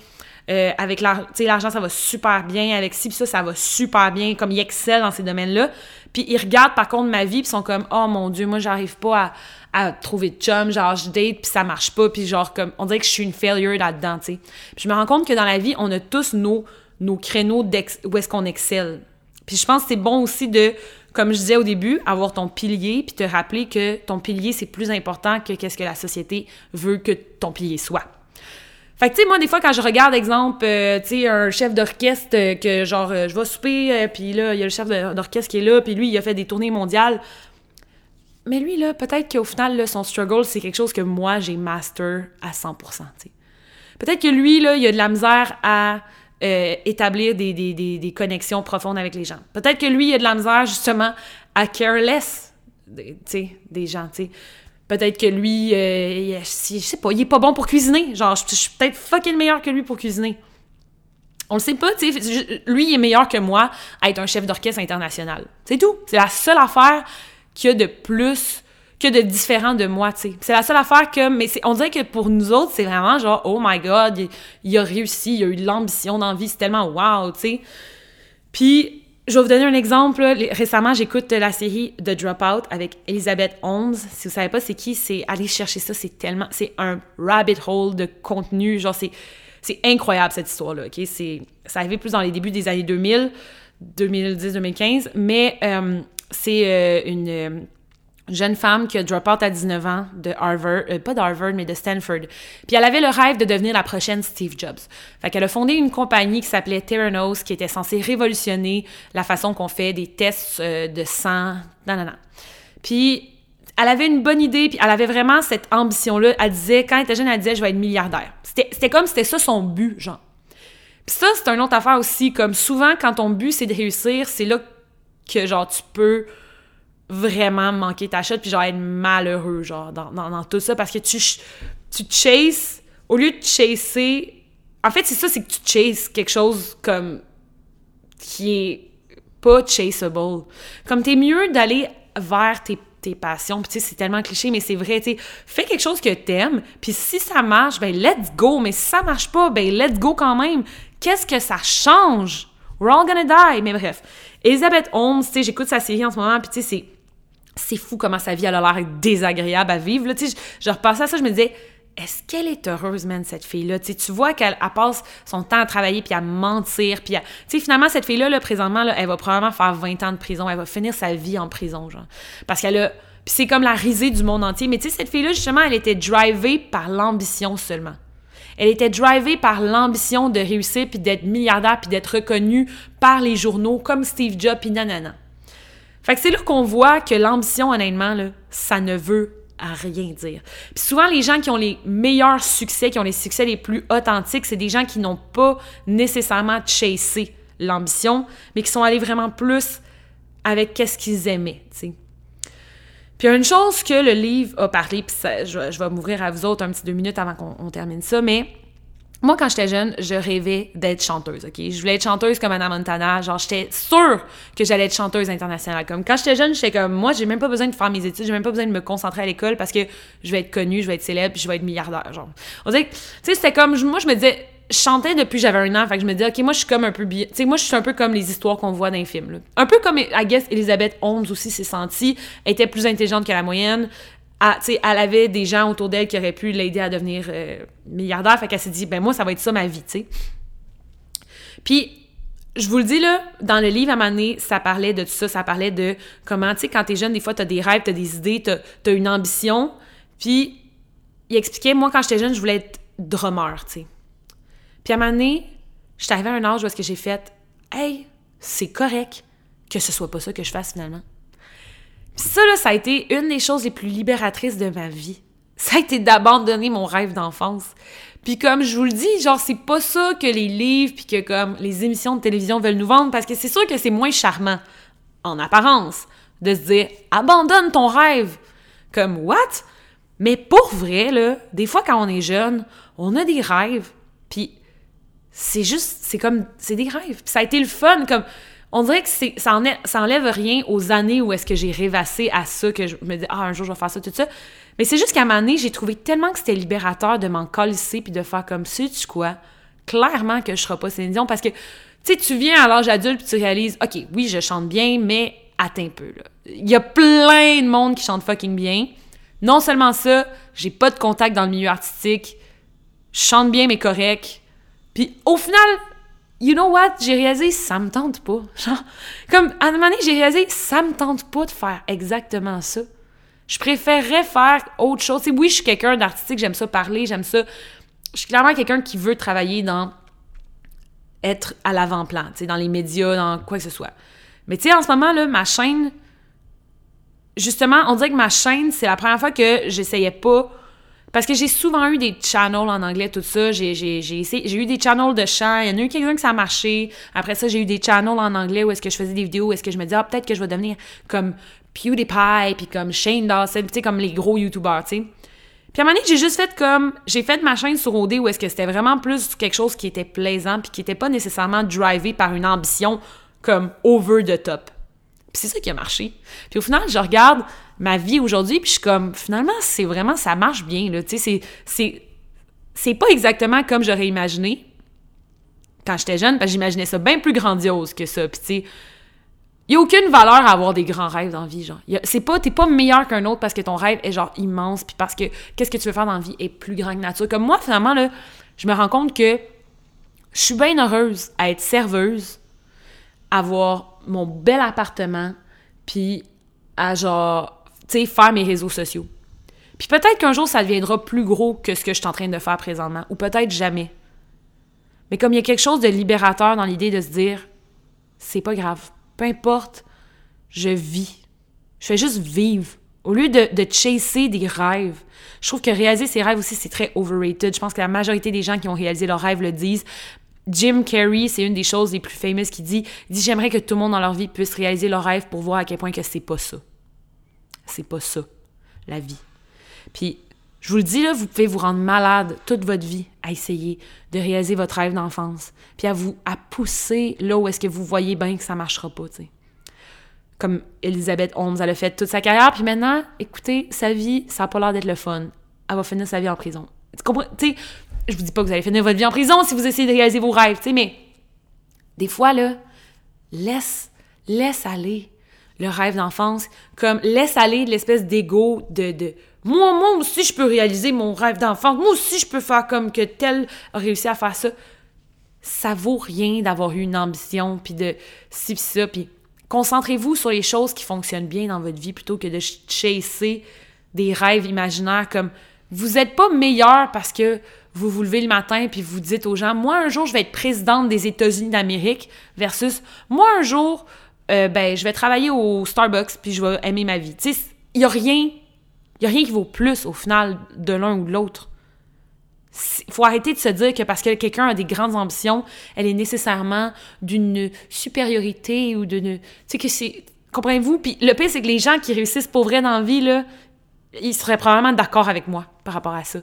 euh, avec l'argent, ça va super bien. Avec ci, ça, ça va super bien. Comme ils excellent dans ces domaines-là. Puis ils regardent par contre ma vie, puis sont comme, oh mon Dieu, moi, j'arrive pas à, trouver de chum. Genre, je date, puis ça marche pas. Puis genre, comme, on dirait que je suis une failure là-dedans. Puis je me rends compte que dans la vie, on a tous nos, nos créneaux où est-ce qu'on excelle. Puis je pense que c'est bon aussi de, comme je disais au début, avoir ton pilier, puis te rappeler que ton pilier, c'est plus important que qu'est-ce que la société veut que ton pilier soit. Fait que, tu sais, moi, des fois, quand je regarde, exemple, euh, tu sais, un chef d'orchestre euh, que, genre, euh, je vais souper, puis là, il y a le chef d'orchestre qui est là, puis lui, il a fait des tournées mondiales. Mais lui, là, peut-être qu'au final, là, son struggle, c'est quelque chose que moi, j'ai master à 100%, tu sais. Peut-être que lui, là, il a de la misère à établir des, des, connexions profondes avec les gens. Peut-être que lui, il a de la misère, justement, à careless, tu sais, des gens, tu sais. Peut-être que lui, euh, je sais pas, il est pas bon pour cuisiner. Genre, je, suis peut-être fucking meilleur que lui pour cuisiner. On le sait pas, tu sais. Lui, est meilleur que moi à être un chef d'orchestre international. C'est tout. C'est la seule affaire qu'il y a de plus, que de différent de moi, tu sais. C'est la seule affaire que. Mais on dirait que pour nous autres, c'est vraiment genre, oh my god, il, a réussi, il a eu de l'ambition d'envie, c'est tellement wow, tu sais. Puis je vais vous donner un exemple. Récemment, j'écoute la série The Dropout avec Elizabeth Holmes. Si vous savez pas c'est qui, c'est aller chercher ça. C'est tellement, c'est un rabbit hole de contenu. Genre, c'est, c'est incroyable cette histoire-là. Ok, c'est, ça arrivait plus dans les débuts des années 2000, 2010-2015, mais euh, c'est euh, une jeune femme qui a drop out à 19 ans de Harvard, euh, pas d'Harvard, mais de Stanford. Puis elle avait le rêve de devenir la prochaine Steve Jobs. Fait qu'elle a fondé une compagnie qui s'appelait Theranos, qui était censée révolutionner la façon qu'on fait des tests euh, de sang, nanana. Puis elle avait une bonne idée, puis elle avait vraiment cette ambition-là. Elle disait, quand elle était jeune, elle disait, je vais être milliardaire. C'était comme, c'était ça son but, genre. Puis ça, c'est une autre affaire aussi, comme souvent, quand ton but, c'est de réussir, c'est là que, genre, tu peux vraiment manquer ta shot puis genre être malheureux genre dans, dans, tout ça parce que tu tu chases au lieu de chasser en fait c'est ça c'est que tu chases quelque chose comme qui est pas chaseable. Comme t'es mieux d'aller vers tes, tes passions puis tu sais c'est tellement cliché mais c'est vrai tu sais fais quelque chose que t'aimes puis si ça marche ben let's go mais si ça marche pas ben let's go quand même. Qu'est-ce que ça change? We're all gonna die. Mais bref Elizabeth Holmes tu sais j'écoute sa série en ce moment puis tu sais c'est c'est fou comment sa vie a l'air désagréable à vivre. Là, je, je repassais à ça, je me disais, est-ce qu'elle est heureuse, man, cette fille-là? Tu vois qu'elle passe son temps à travailler puis à mentir. Puis sais, finalement, cette fille-là, là, présentement, elle va probablement faire 20 ans de prison. Elle va finir sa vie en prison, genre. Parce qu'elle a. C'est comme la risée du monde entier. Mais tu cette fille-là, justement, elle était drivée par l'ambition seulement. Elle était drivée par l'ambition de réussir puis d'être milliardaire puis d'être reconnue par les journaux comme Steve Jobs puis nanana. Fait que c'est là qu'on voit que l'ambition, honnêtement, là, ça ne veut rien dire. Puis souvent, les gens qui ont les meilleurs succès, qui ont les succès les plus authentiques, c'est des gens qui n'ont pas nécessairement chassé l'ambition, mais qui sont allés vraiment plus avec qu'est-ce qu'ils aimaient, tu. Puis une chose que le livre a parlé, puis je, vais m'ouvrir à vous autres un petit deux minutes avant qu'on termine ça, mais moi, quand j'étais jeune, je rêvais d'être chanteuse, OK? Je voulais être chanteuse comme Anna Montana. Genre, j'étais sûre que j'allais être chanteuse internationale. Comme quand j'étais jeune, j'étais comme, moi, j'ai même pas besoin de faire mes études, j'ai même pas besoin de me concentrer à l'école parce que je vais être connue, je vais être célèbre, je vais être milliardaire, genre. On dirait tu sais, c'était comme, moi, je me disais, je chantais depuis j'avais un an, fait que je me disais, OK, moi, je suis comme un peu, tu sais, moi, je suis un peu comme les histoires qu'on voit dans les films, là. Un peu comme, I guess, Elizabeth Holmes aussi s'est sentie, était plus intelligente que la moyenne, elle avait des gens autour d'elle qui auraient pu l'aider à devenir euh, milliardaire. Fait qu'elle s'est dit, ben moi, ça va être ça ma vie. Puis, je vous le dis, dans le livre à Mané, ça parlait de tout ça. Ça parlait de comment, tu sais, quand t'es jeune, des fois, t'as des rêves, t'as des idées, t'as as une ambition. Puis, il expliquait, moi, quand j'étais jeune, je voulais être drummer, tu. Puis, à Mané, j'étais arrivée à un âge où est-ce que j'ai fait, hey, c'est correct que ce soit pas ça que je fasse finalement. Ça, là, ça a été une des choses les plus libératrices de ma vie. Ça a été d'abandonner mon rêve d'enfance. Puis comme je vous le dis, genre, c'est pas ça que les livres puis que comme les émissions de télévision veulent nous vendre parce que c'est sûr que c'est moins charmant, en apparence, de se dire « abandonne ton rêve ». Comme « what ?» Mais pour vrai, là, des fois quand on est jeune, on a des rêves, puis c'est juste, c'est comme, c'est des rêves. Puis ça a été le fun, comme on dirait que ça, enlève, rien aux années où est-ce que j'ai rêvassé à ça, que je me dis, ah, un jour, je vais faire ça, tout ça. Mais c'est juste qu'à moment donné, j'ai trouvé tellement que c'était libérateur de m'en colisser puis de faire comme, sais tu quoi? Clairement que je serai pas Céline parce que, tu sais, tu viens à l'âge adulte puis tu réalises, OK, oui, je chante bien, mais attends un peu. Il y a plein de monde qui chante fucking bien. Non seulement ça, j'ai pas de contact dans le milieu artistique. Je chante bien, mais correct. Puis au final, you know what, j'ai réalisé, ça me tente pas. Genre, comme, à un moment donné, j'ai réalisé, ça me tente pas de faire exactement ça. Je préférerais faire autre chose. Oui, je suis quelqu'un d'artistique, j'aime ça parler, j'aime ça. Je suis clairement quelqu'un qui veut travailler dans être à l'avant-plan, dans les médias, dans quoi que ce soit. Mais tu sais, en ce moment, là, ma chaîne, justement, on dirait que ma chaîne, c'est la première fois que j'essayais pas parce que j'ai souvent eu des channels en anglais, tout ça. J'ai, j'ai, j'ai, eu des channels de chant. Il y en a eu quelques-uns que ça a marché. Après ça, j'ai eu des channels en anglais où est-ce que je faisais des vidéos, où est-ce que je me disais, ah, peut-être que je vais devenir comme PewDiePie, puis comme Shane Dawson, tu sais, comme les gros YouTubers, tu sais. Puis à un moment donné, j'ai juste fait comme... J'ai fait ma chaîne sur OD où est-ce que c'était vraiment plus quelque chose qui était plaisant puis qui était pas nécessairement drivé par une ambition comme over the top. C'est ça qui a marché. Puis au final, je regarde ma vie aujourd'hui, puis je suis comme, finalement, c'est vraiment, ça marche bien, là, tu sais, c'est, c'est, pas exactement comme j'aurais imaginé quand j'étais jeune, parce que j'imaginais ça bien plus grandiose que ça, puis tu sais, il y a aucune valeur à avoir des grands rêves dans la vie, genre. C'est pas, t'es pas meilleur qu'un autre parce que ton rêve est genre immense, puis parce que qu'est-ce que tu veux faire dans la vie est plus grand que nature. Comme moi, finalement, là, je me rends compte que je suis bien heureuse à être serveuse, avoir mon bel appartement, puis à genre tu sais, faire mes réseaux sociaux. Puis peut-être qu'un jour, ça deviendra plus gros que ce que je suis en train de faire présentement, ou peut-être jamais. Mais comme il y a quelque chose de libérateur dans l'idée de se dire, c'est pas grave, peu importe, je vis. Je fais juste vivre. Au lieu de, de chasser des rêves, je trouve que réaliser ses rêves aussi, c'est très overrated. Je pense que la majorité des gens qui ont réalisé leurs rêves le disent. Jim Carrey, c'est une des choses les plus fameuses qui dit, dit j'aimerais que tout le monde dans leur vie puisse réaliser leurs rêves pour voir à quel point que c'est pas ça. C'est pas ça, la vie. Puis, je vous le dis, là, vous pouvez vous rendre malade toute votre vie à essayer de réaliser votre rêve d'enfance, puis à vous à pousser là où est-ce que vous voyez bien que ça marchera pas, tu sais. Comme Elisabeth Holmes, elle a fait toute sa carrière, puis maintenant, écoutez, sa vie, ça n'a pas l'air d'être le fun. Elle va finir sa vie en prison. Tu comprends? Tu sais, je vous dis pas que vous allez finir votre vie en prison si vous essayez de réaliser vos rêves, tu sais, mais des fois, là, laisse, laisse aller le rêve d'enfance, comme laisse aller l'espèce d'ego de, de moi, moi aussi je peux réaliser mon rêve d'enfance, moi aussi je peux faire comme que tel a réussi à faire ça. Ça vaut rien d'avoir eu une ambition, puis de ci, pis ça, puis concentrez-vous sur les choses qui fonctionnent bien dans votre vie plutôt que de chasser des rêves imaginaires comme vous n'êtes pas meilleur parce que vous vous levez le matin puis vous dites aux gens moi un jour je vais être présidente des États-Unis d'Amérique versus moi un jour euh, ben, je vais travailler au Starbucks puis je vais aimer ma vie. Il y a rien, il y a rien qui vaut plus au final de l'un ou de l'autre. Il faut arrêter de se dire que parce que quelqu'un a des grandes ambitions, elle est nécessairement d'une supériorité ou d'une. Tu sais, que c'est. Comprenez-vous? Puis le pire, c'est que les gens qui réussissent pour vrai dans la vie, là, ils seraient probablement d'accord avec moi par rapport à ça.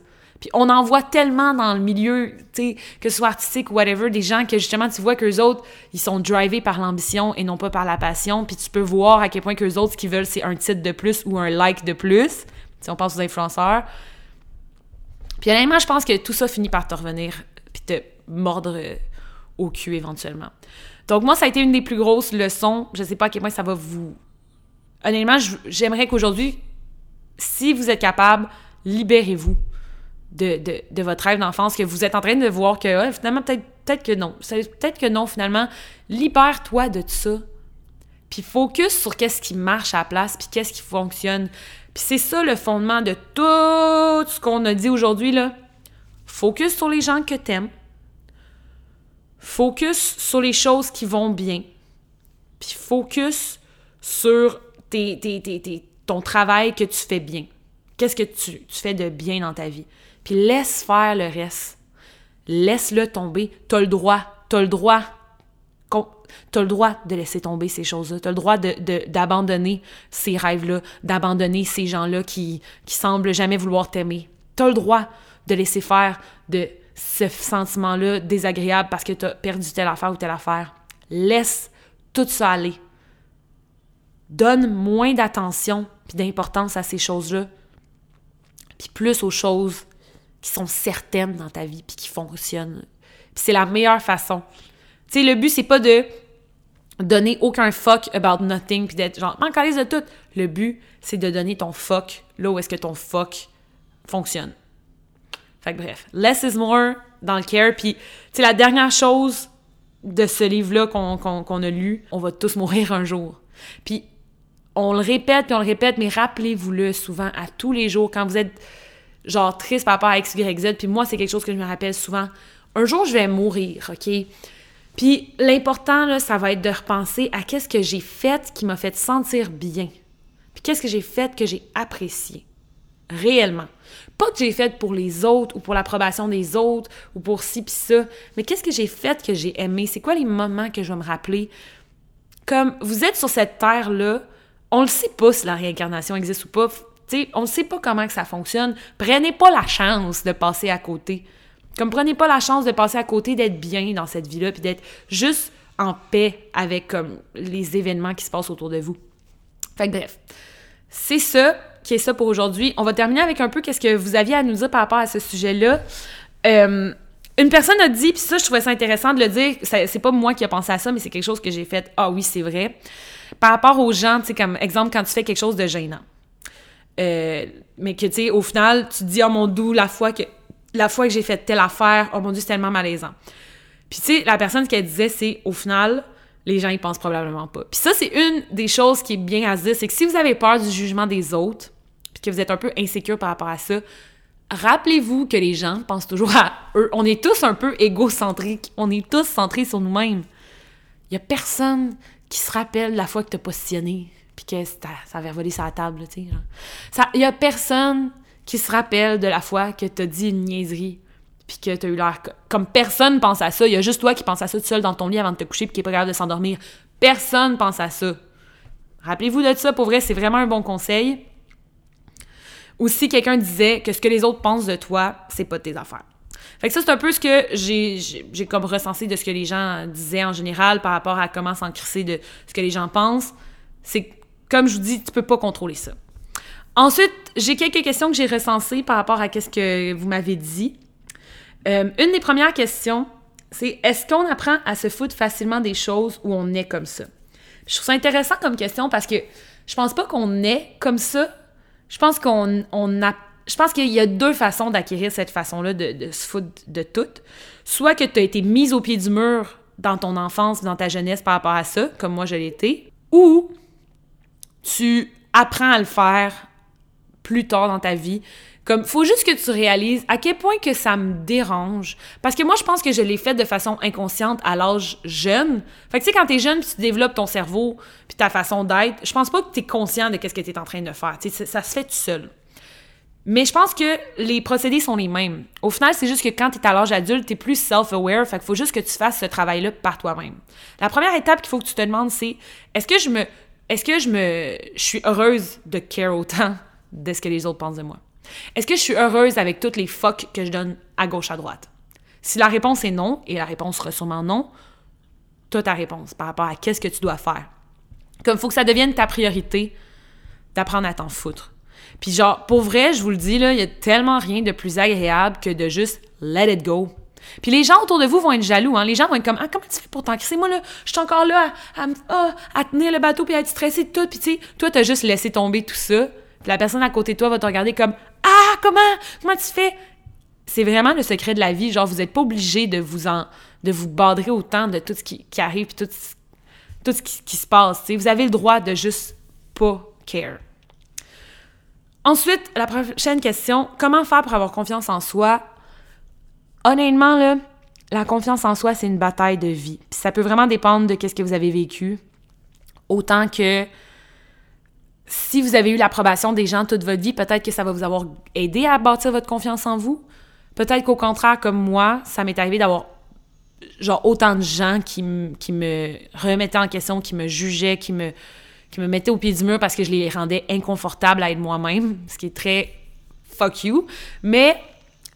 On en voit tellement dans le milieu, tu sais, que ce soit artistique ou whatever, des gens que justement tu vois qu'eux autres, ils sont drivés par l'ambition et non pas par la passion. Puis tu peux voir à quel point qu'eux autres, ce veulent, c'est un titre de plus ou un like de plus. Si on pense aux influenceurs. Puis honnêtement, je pense que tout ça finit par te revenir puis te mordre au cul éventuellement. Donc moi, ça a été une des plus grosses leçons. Je sais pas à quel point ça va vous... Honnêtement, j'aimerais qu'aujourd'hui, si vous êtes capable, libérez-vous de, votre rêve d'enfance, que vous êtes en train de voir que finalement, peut-être peut que non. Peut-être que non, finalement. Libère-toi de ça. Puis focus sur qu'est-ce qui marche à la place, puis qu'est-ce qui fonctionne. Puis c'est ça le fondement de tout ce qu'on a dit aujourd'hui. Focus sur les gens que t'aimes. Focus sur les choses qui vont bien. Puis focus sur tes, tes, ton travail que tu fais bien. Qu'est-ce que tu, fais de bien dans ta vie? Puis laisse faire le reste. Laisse-le tomber. T'as le droit. T'as le droit. T'as le droit de laisser tomber ces choses-là. T'as le droit d'abandonner de, ces rêves-là, d'abandonner ces gens-là qui, qui semblent jamais vouloir t'aimer. T'as le droit de laisser faire de ce sentiment-là désagréable parce que t'as perdu telle affaire ou telle affaire. Laisse tout ça aller. Donne moins d'attention puis d'importance à ces choses-là, puis plus aux choses qui sont certaines dans ta vie puis qui fonctionnent. C'est la meilleure façon. Tu sais, le but, c'est pas de donner aucun fuck about nothing puis d'être genre, manque de tout. Le but, c'est de donner ton fuck là où est-ce que ton fuck fonctionne. Fait que bref, less is more dans le care. Puis, tu sais, la dernière chose de ce livre-là qu'on a lu, on va tous mourir un jour. Puis, on le répète, puis on le répète, mais rappelez-vous-le souvent, à tous les jours, quand vous êtes genre triste par rapport à X, puis moi, c'est quelque chose que je me rappelle souvent. Un jour, je vais mourir, OK? Puis l'important, là, ça va être de repenser à qu'est-ce que j'ai fait qui m'a fait sentir bien. Puis qu'est-ce que j'ai fait que j'ai apprécié. Réellement. Pas que j'ai fait pour les autres ou pour l'approbation des autres ou pour ci pis ça, mais qu'est-ce que j'ai fait que j'ai aimé? C'est quoi les moments que je vais me rappeler? Comme vous êtes sur cette terre-là, on le sait pas si la réincarnation existe ou pas on ne sait pas comment ça fonctionne. Prenez pas la chance de passer à côté. Comme prenez pas la chance de passer à côté d'être bien dans cette vie-là, puis d'être juste en paix avec les événements qui se passent autour de vous. Fait bref, c'est ça qui est ça pour aujourd'hui. On va terminer avec un peu qu'est-ce que vous aviez à nous dire par rapport à ce sujet-là. Euh, une personne a dit, puis ça, je trouvais ça intéressant de le dire, c'est pas moi qui ai pensé à ça, mais c'est quelque chose que j'ai fait. Ah oui, c'est vrai. Par rapport aux gens, tu sais, comme exemple, quand tu fais quelque chose de gênant. Euh, mais que, tu sais, au final, tu dis, oh mon doux, la fois que, la fois que j'ai fait telle affaire, oh mon dieu, c'est tellement malaisant. Puis, tu sais, la personne, ce qu'elle disait, c'est, au final, les gens, ils pensent probablement pas. Puis ça, c'est une des choses qui est bien à dire, c'est que si vous avez peur du jugement des autres, puis que vous êtes un peu insécure par rapport à ça, rappelez-vous que les gens pensent toujours à eux. On est tous un peu égocentriques. On est tous centrés sur nous-mêmes. Il y a personne qui se rappelle la fois que tu as positionné puis que ça avait volé la table, tu sais. Il y a personne qui se rappelle de la fois que t'as dit une niaiserie, puis que t'as eu l'air... Comme personne pense à ça. Il y a juste toi qui pense à ça tout seul dans ton lit avant de te coucher puis qui est pas capable de s'endormir. Personne pense à ça. Rappelez-vous de ça, pour vrai, c'est vraiment un bon conseil. Ou si quelqu'un disait que ce que les autres pensent de toi, c'est pas tes affaires. Fait que ça, c'est un peu ce que j'ai comme recensé de ce que les gens disaient en général par rapport à comment s'encrisser de ce que les gens pensent. C'est comme je vous dis, tu peux pas contrôler ça. Ensuite, j'ai quelques questions que j'ai recensées par rapport à ce que vous m'avez dit. Euh, une des premières questions, c'est est-ce qu'on apprend à se foutre facilement des choses où on est comme ça? Je trouve ça intéressant comme question parce que je pense pas qu'on est comme ça. Je pense qu'on a. Je pense qu'il y a deux façons d'acquérir cette façon-là de, de, se foutre de tout. Soit que tu as été mise au pied du mur dans ton enfance, dans ta jeunesse par rapport à ça, comme moi je été, ou tu apprends à le faire plus tard dans ta vie. Comme, faut juste que tu réalises à quel point que ça me dérange. Parce que moi, je pense que je l'ai fait de façon inconsciente à l'âge jeune. Fait que, tu sais, quand t'es jeune, tu développes ton cerveau, puis ta façon d'être, je pense pas que t'es conscient de qu'est-ce que t'es en train de faire. Tu sais, ça se fait tout seul. Mais je pense que les procédés sont les mêmes. Au final, c'est juste que quand tu es à l'âge adulte, tu es plus self-aware, fait qu'il faut juste que tu fasses ce travail-là par toi-même. La première étape qu'il faut que tu te demandes, c'est est-ce que je me est-ce que je me suis heureuse de care autant de ce que les autres pensent de moi? Est-ce que je suis heureuse avec toutes les fuck que je donne à gauche, à droite? Si la réponse est non, et la réponse sera sûrement non, tu ta réponse par rapport à qu'est-ce que tu dois faire. Comme faut que ça devienne ta priorité d'apprendre à t'en foutre. Puis genre, pour vrai, je vous le dis, là, il y a tellement rien de plus agréable que de juste let it go. Puis les gens autour de vous vont être jaloux, hein. Les gens vont être comme, ah, comment tu fais pour t'encaisser? Moi, là, je suis encore là à, à, tenir le bateau puis à être stressé de tout. Puis tu sais, toi, t'as juste laissé tomber tout ça. Puis la personne à côté de toi va te regarder comme, ah, comment? Comment tu fais? C'est vraiment le secret de la vie. Genre, vous n'êtes pas obligé de vous en, de vous badrer autant de tout ce qui, arrive puis tout, tout ce qui, se passe. Vous avez le droit de juste pas care. Ensuite, la prochaine question, comment faire pour avoir confiance en soi? Honnêtement, là, la confiance en soi, c'est une bataille de vie. Ça peut vraiment dépendre de ce que vous avez vécu. Autant que si vous avez eu l'approbation des gens toute votre vie, peut-être que ça va vous avoir aidé à bâtir votre confiance en vous. Peut-être qu'au contraire, comme moi, ça m'est arrivé d'avoir genre autant de gens qui, qui me remettaient en question, qui me jugeaient, qui me qui me mettaient au pied du mur parce que je les rendais inconfortables à être moi-même, ce qui est très fuck you. Mais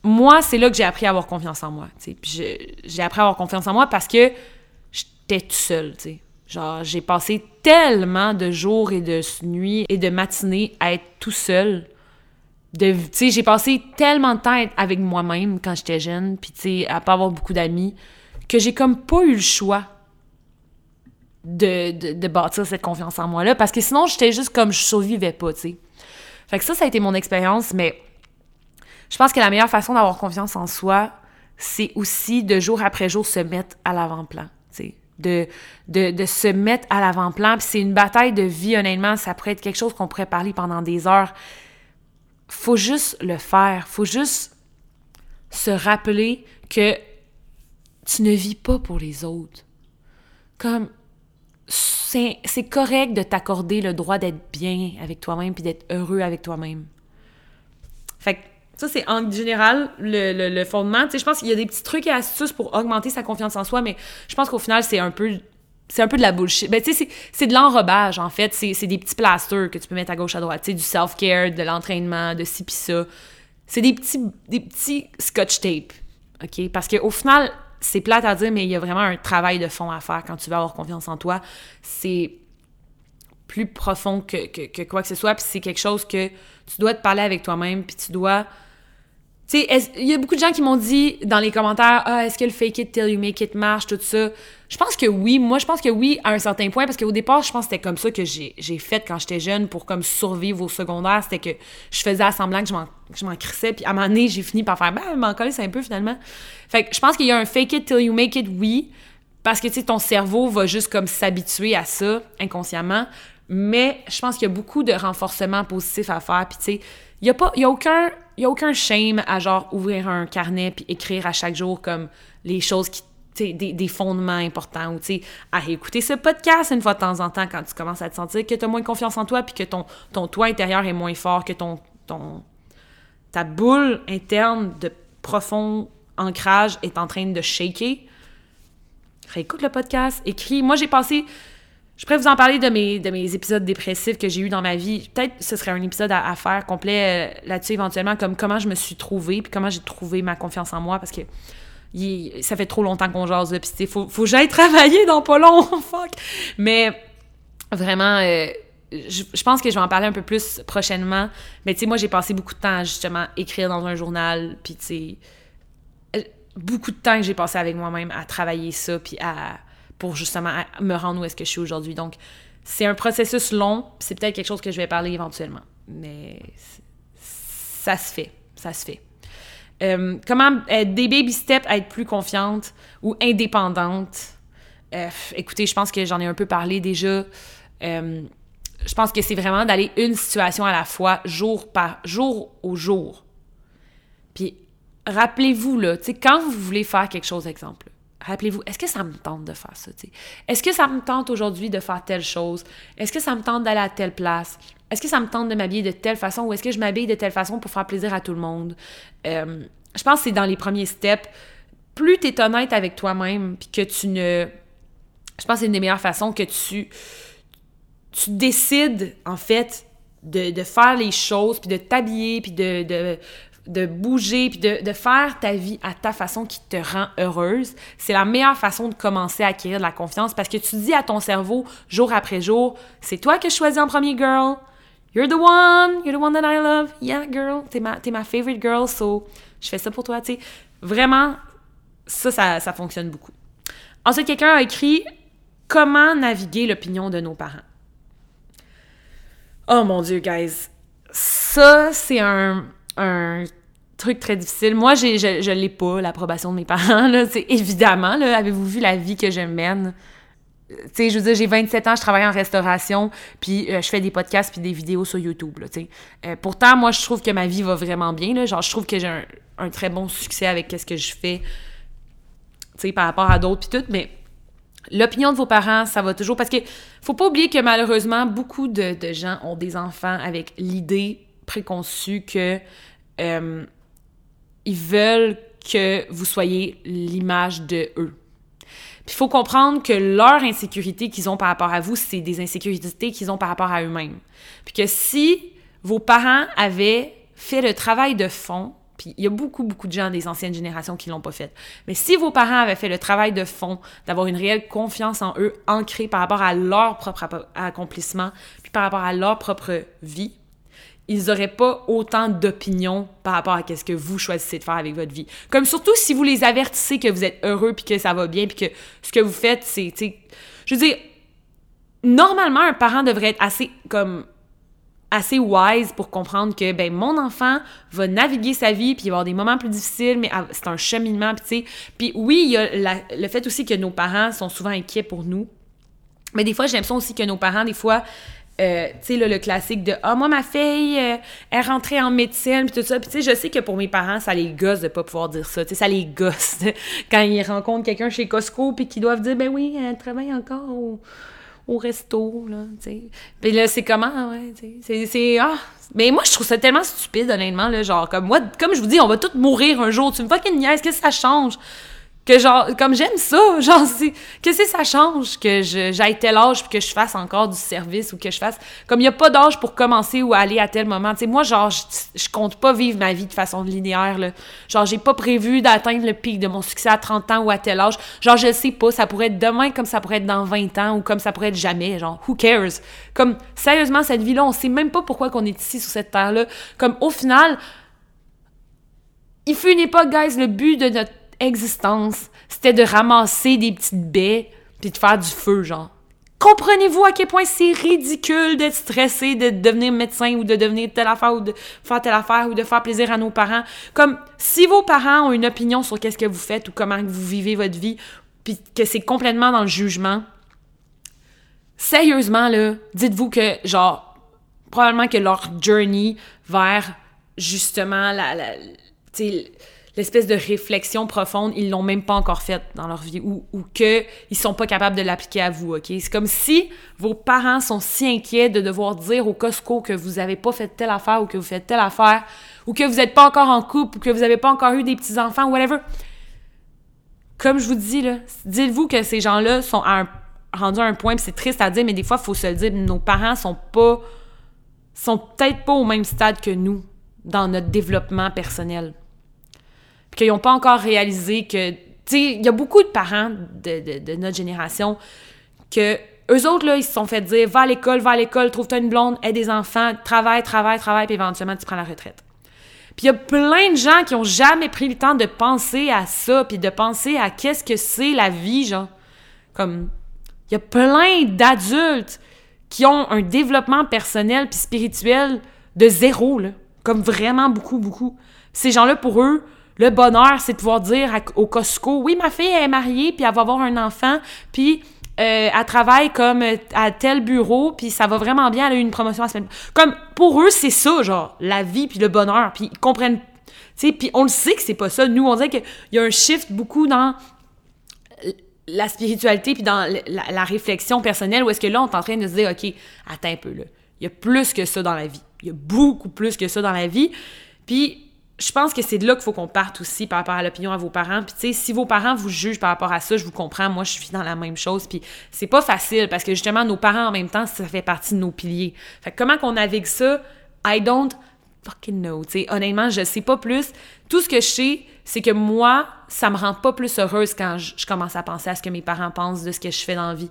moi, c'est là que j'ai appris à avoir confiance en moi. J'ai appris à avoir confiance en moi parce que j'étais toute seule. Genre, j'ai passé tellement de jours et de nuits et de matinées à être tout seul. De, j'ai passé tellement de temps avec moi-même quand j'étais jeune, puis à pas avoir beaucoup d'amis, que j'ai comme pas eu le choix de, de, bâtir cette confiance en moi-là, parce que sinon, j'étais juste comme je survivais pas, tu. Fait que ça, ça a été mon expérience, mais je pense que la meilleure façon d'avoir confiance en soi, c'est aussi de jour après jour se mettre à l'avant-plan. De, de, de, se mettre à l'avant-plan. Puis c'est une bataille de vie, honnêtement. Ça pourrait être quelque chose qu'on pourrait parler pendant des heures. Faut juste le faire. Faut juste se rappeler que tu ne vis pas pour les autres. Comme, c'est correct de t'accorder le droit d'être bien avec toi-même puis d'être heureux avec toi-même. Fait que ça, c'est en général le, le, fondement. Tu sais, je pense qu'il y a des petits trucs et astuces pour augmenter sa confiance en soi, mais je pense qu'au final, c'est un peu c'est un peu de la bullshit. Ben, tu sais, c'est de l'enrobage, en fait. C'est des petits plasters que tu peux mettre à gauche, à droite. Tu sais, du self-care, de l'entraînement, de ci pis ça. C'est des petits, des petits scotch tape, OK? Parce qu'au final, c'est plate à dire, mais il y a vraiment un travail de fond à faire quand tu veux avoir confiance en toi. C'est plus profond que, que, quoi que ce soit, puis c'est quelque chose que tu dois te parler avec toi-même, puis tu dois il y a beaucoup de gens qui m'ont dit dans les commentaires Ah, est-ce que le fake it till you make it marche, tout ça? Je pense que oui. Moi, je pense que oui, à un certain point, parce qu'au départ, je pense que c'était comme ça que j'ai fait quand j'étais jeune pour comme survivre au secondaire. C'était que je faisais semblant que je m'en crissais, puis à un moment donné, j'ai fini par faire Ben, m'en coller, c'est un peu finalement. Fait que je pense qu'il y a un fake it till you make it, oui. Parce que, tu sais, ton cerveau va juste comme s'habituer à ça inconsciemment. Mais je pense qu'il y a beaucoup de renforcement positif à faire. Puis, tu sais, il n'y a, pas, a aucun il n'y a aucun shame à genre ouvrir un carnet puis écrire à chaque jour comme les choses qui des, des, fondements importants ou à écouter ce podcast une fois de temps en temps quand tu commences à te sentir que tu as moins confiance en toi puis que ton, ton toit intérieur est moins fort que ton, ton ta boule interne de profond ancrage est en train de shaker. Réécoute le podcast écris. Moi j'ai passé je pourrais vous en parler de mes, de mes épisodes dépressifs que j'ai eu dans ma vie. Peut-être ce serait un épisode à, faire complet euh, là-dessus éventuellement, comme comment je me suis trouvée, puis comment j'ai trouvé ma confiance en moi, parce que ça fait trop longtemps qu'on jase, puis il faut, faut j'aille [laughs] travailler dans pas long, [laughs] fuck! Mais vraiment, euh, je, pense que je vais en parler un peu plus prochainement. Mais tu sais, moi, j'ai passé beaucoup de temps à justement écrire dans un journal, puis tu sais, euh, beaucoup de temps que j'ai passé avec moi-même à travailler ça, puis à pour justement me rendre où est-ce que je suis aujourd'hui. Donc, c'est un processus long, c'est peut-être quelque chose que je vais parler éventuellement. Mais ça se fait, ça se fait. Euh, comment être des baby steps à être plus confiante ou indépendante? Euh, écoutez, je pense que j'en ai un peu parlé déjà. Euh, je pense que c'est vraiment d'aller une situation à la fois, jour par jour au jour. Puis rappelez-vous là, tu sais, quand vous voulez faire quelque chose, exemple, Rappelez-vous, est-ce que ça me tente de faire ça? Est-ce que ça me tente aujourd'hui de faire telle chose? Est-ce que ça me tente d'aller à telle place? Est-ce que ça me tente de m'habiller de telle façon ou est-ce que je m'habille de telle façon pour faire plaisir à tout le monde? Euh, je pense que c'est dans les premiers steps. Plus tu es honnête avec toi-même, puis que tu ne. Je pense que c'est une des meilleures façons que tu. Tu décides, en fait, de, faire les choses, puis de t'habiller, puis de, de, de, bouger, puis de, de, faire ta vie à ta façon qui te rend heureuse, c'est la meilleure façon de commencer à acquérir de la confiance parce que tu dis à ton cerveau, jour après jour, c'est toi que je choisis en premier, girl. You're the one, you're the one that I love. Yeah, girl, t'es ma, es ma favorite girl, so je fais ça pour toi, tu sais. Vraiment, ça, ça, ça fonctionne beaucoup. Ensuite, quelqu'un a écrit Comment naviguer l'opinion de nos parents? Oh mon Dieu, guys. Ça, c'est un, un truc très difficile. Moi, j'ai, je, je l'ai pas, l'approbation de mes parents. Là. C'est évidemment, là, avez-vous vu la vie que je mène? Tu sais, je veux dire, j'ai 27 ans, je travaille en restauration, puis euh, je fais des podcasts puis des vidéos sur YouTube, là. Euh, pourtant, moi, je trouve que ma vie va vraiment bien, là. Genre, je trouve que j'ai un, un très bon succès avec ce que je fais, tu sais, par rapport à d'autres puis tout, mais L'opinion de vos parents, ça va toujours. Parce que faut pas oublier que malheureusement, beaucoup de, gens ont des enfants avec l'idée préconçue que euh, ils veulent que vous soyez l'image de eux. Puis il faut comprendre que leur insécurité qu'ils ont par rapport à vous, c'est des insécurités qu'ils ont par rapport à eux-mêmes. Puis que si vos parents avaient fait le travail de fond puis il y a beaucoup, beaucoup de gens des anciennes générations qui l'ont pas fait. Mais si vos parents avaient fait le travail de fond, d'avoir une réelle confiance en eux, ancrée par rapport à leur propre accomplissement, puis par rapport à leur propre vie, ils n'auraient pas autant d'opinions par rapport à ce que vous choisissez de faire avec votre vie. Comme surtout si vous les avertissez que vous êtes heureux, puis que ça va bien, puis que ce que vous faites, c'est... Je veux dire, normalement, un parent devrait être assez comme assez wise pour comprendre que ben mon enfant va naviguer sa vie puis il va avoir des moments plus difficiles mais c'est un cheminement puis tu sais puis oui il y a le fait aussi que nos parents sont souvent inquiets pour nous mais des fois j'ai l'impression aussi que nos parents des fois euh, tu sais le classique de ah moi ma fille euh, est rentrée en médecine puis tout ça puis tu sais je sais que pour mes parents ça les gosse de pas pouvoir dire ça tu sais ça les gosse [laughs] quand ils rencontrent quelqu'un chez Costco puis qu'ils doivent dire ben oui elle travaille encore au resto, là, tu sais. Puis là, c'est comment, ouais, tu sais. C'est, ah! Mais moi, je trouve ça tellement stupide, honnêtement, là, genre, comme moi, comme je vous dis, on va tous mourir un jour. Tu me fucking niaises, qu'est-ce que ça change? Que genre comme j'aime ça [laughs] genre c'est que c'est ça change que j'aille tel âge puis que je fasse encore du service ou que je fasse comme il y a pas d'âge pour commencer ou aller à tel moment. Tu sais moi genre je, compte pas vivre ma vie de façon linéaire là. Genre j'ai pas prévu d'atteindre le pic de mon succès à 30 ans ou à tel âge. Genre je sais pas ça pourrait être demain comme ça pourrait être dans 20 ans ou comme ça pourrait être jamais genre who cares? Comme sérieusement cette vie là on sait même pas pourquoi qu'on est ici sur cette terre là comme au final il fut une époque, guys, le but de notre existence, c'était de ramasser des petites baies puis de faire du feu, genre. Comprenez-vous à quel point c'est ridicule d'être stressé, de devenir médecin ou de devenir telle affaire ou de faire telle affaire ou de faire plaisir à nos parents? Comme si vos parents ont une opinion sur qu'est-ce que vous faites ou comment vous vivez votre vie, puis que c'est complètement dans le jugement, sérieusement, là, dites-vous que, genre, probablement que leur journey vers justement la, la l'espèce de réflexion profonde, ils l'ont même pas encore faite dans leur vie ou, ou qu'ils sont pas capables de l'appliquer à vous, OK? C'est comme si vos parents sont si inquiets de devoir dire au Costco que vous avez pas fait telle affaire ou que vous faites telle affaire ou que vous n'êtes pas encore en couple ou que vous avez pas encore eu des petits-enfants whatever. Comme je vous dis, là, dites-vous que ces gens-là sont rendus à un point, c'est triste à dire, mais des fois, il faut se le dire, nos parents sont pas sont peut-être pas au même stade que nous dans notre développement personnel qu'ils n'ont pas encore réalisé que. Tu sais, il y a beaucoup de parents de, notre génération que eux autres, là, ils se sont fait dire va à l'école, va à l'école, trouve-toi une blonde, aide des enfants, travaille, travaille, travaille, puis éventuellement, tu prends la retraite. Puis il y a plein de gens qui ont jamais pris le temps de penser à ça, puis de penser à qu'est-ce que c'est la vie, genre. Comme, il y a plein d'adultes qui ont un développement personnel puis spirituel de zéro, là. Comme vraiment beaucoup, beaucoup. Ces gens-là, pour eux, le bonheur, c'est de pouvoir dire au Costco, oui, ma fille est mariée, puis elle va avoir un enfant, puis euh, elle travaille comme euh, à tel bureau, puis ça va vraiment bien, elle a eu une promotion la semaine. Comme, pour eux, c'est ça, genre, la vie, puis le bonheur, puis ils comprennent, tu sais, puis on le sait que c'est pas ça. Nous, on dirait qu'il y a un shift beaucoup dans la spiritualité, puis dans la, réflexion personnelle, où est-ce que là, on est en train de se dire, OK, attends un peu, là, il y a plus que ça dans la vie. Il y a beaucoup plus que ça dans la vie. Puis je pense que c'est de là qu'il faut qu'on parte aussi par rapport à l'opinion à vos parents. Puis, tu sais, si vos parents vous jugent par rapport à ça, je vous comprends. Moi, je suis dans la même chose. Puis, c'est pas facile parce que justement, nos parents en même temps, ça fait partie de nos piliers. Fait que comment qu'on navigue ça? I don't fucking know. Tu honnêtement, je sais pas plus. Tout ce que je sais, c'est que moi, ça me rend pas plus heureuse quand je, je commence à penser à ce que mes parents pensent de ce que je fais dans la vie.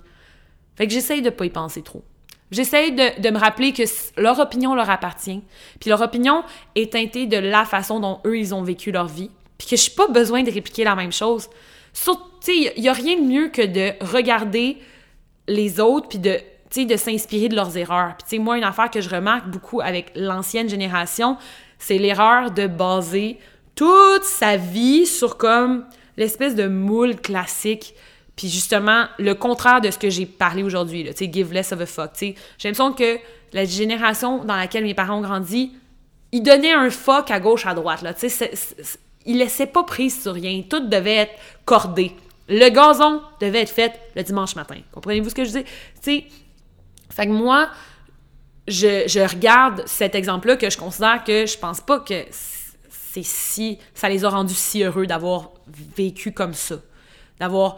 Fait que j'essaye de pas y penser trop. J'essaie de, de, me rappeler que leur opinion leur appartient. Puis leur opinion est teintée de la façon dont eux, ils ont vécu leur vie. Puis que je n'ai pas besoin de répliquer la même chose. Il n'y a rien de mieux que de regarder les autres puis de, de s'inspirer de leurs erreurs. Puis moi, une affaire que je remarque beaucoup avec l'ancienne génération, c'est l'erreur de baser toute sa vie sur comme l'espèce de moule classique puis justement, le contraire de ce que j'ai parlé aujourd'hui, tu sais, give less of a fuck. J'ai l'impression que la génération dans laquelle mes parents ont grandi, ils donnaient un fuck à gauche, à droite. Là, tu sais, ils laissaient pas prise sur rien. Tout devait être cordé. Le gazon devait être fait le dimanche matin. Comprenez-vous ce que je dis? Tu sais, fait que moi, je, regarde cet exemple-là que je considère que je pense pas que c'est si... ça les a rendus si heureux d'avoir vécu comme ça. D'avoir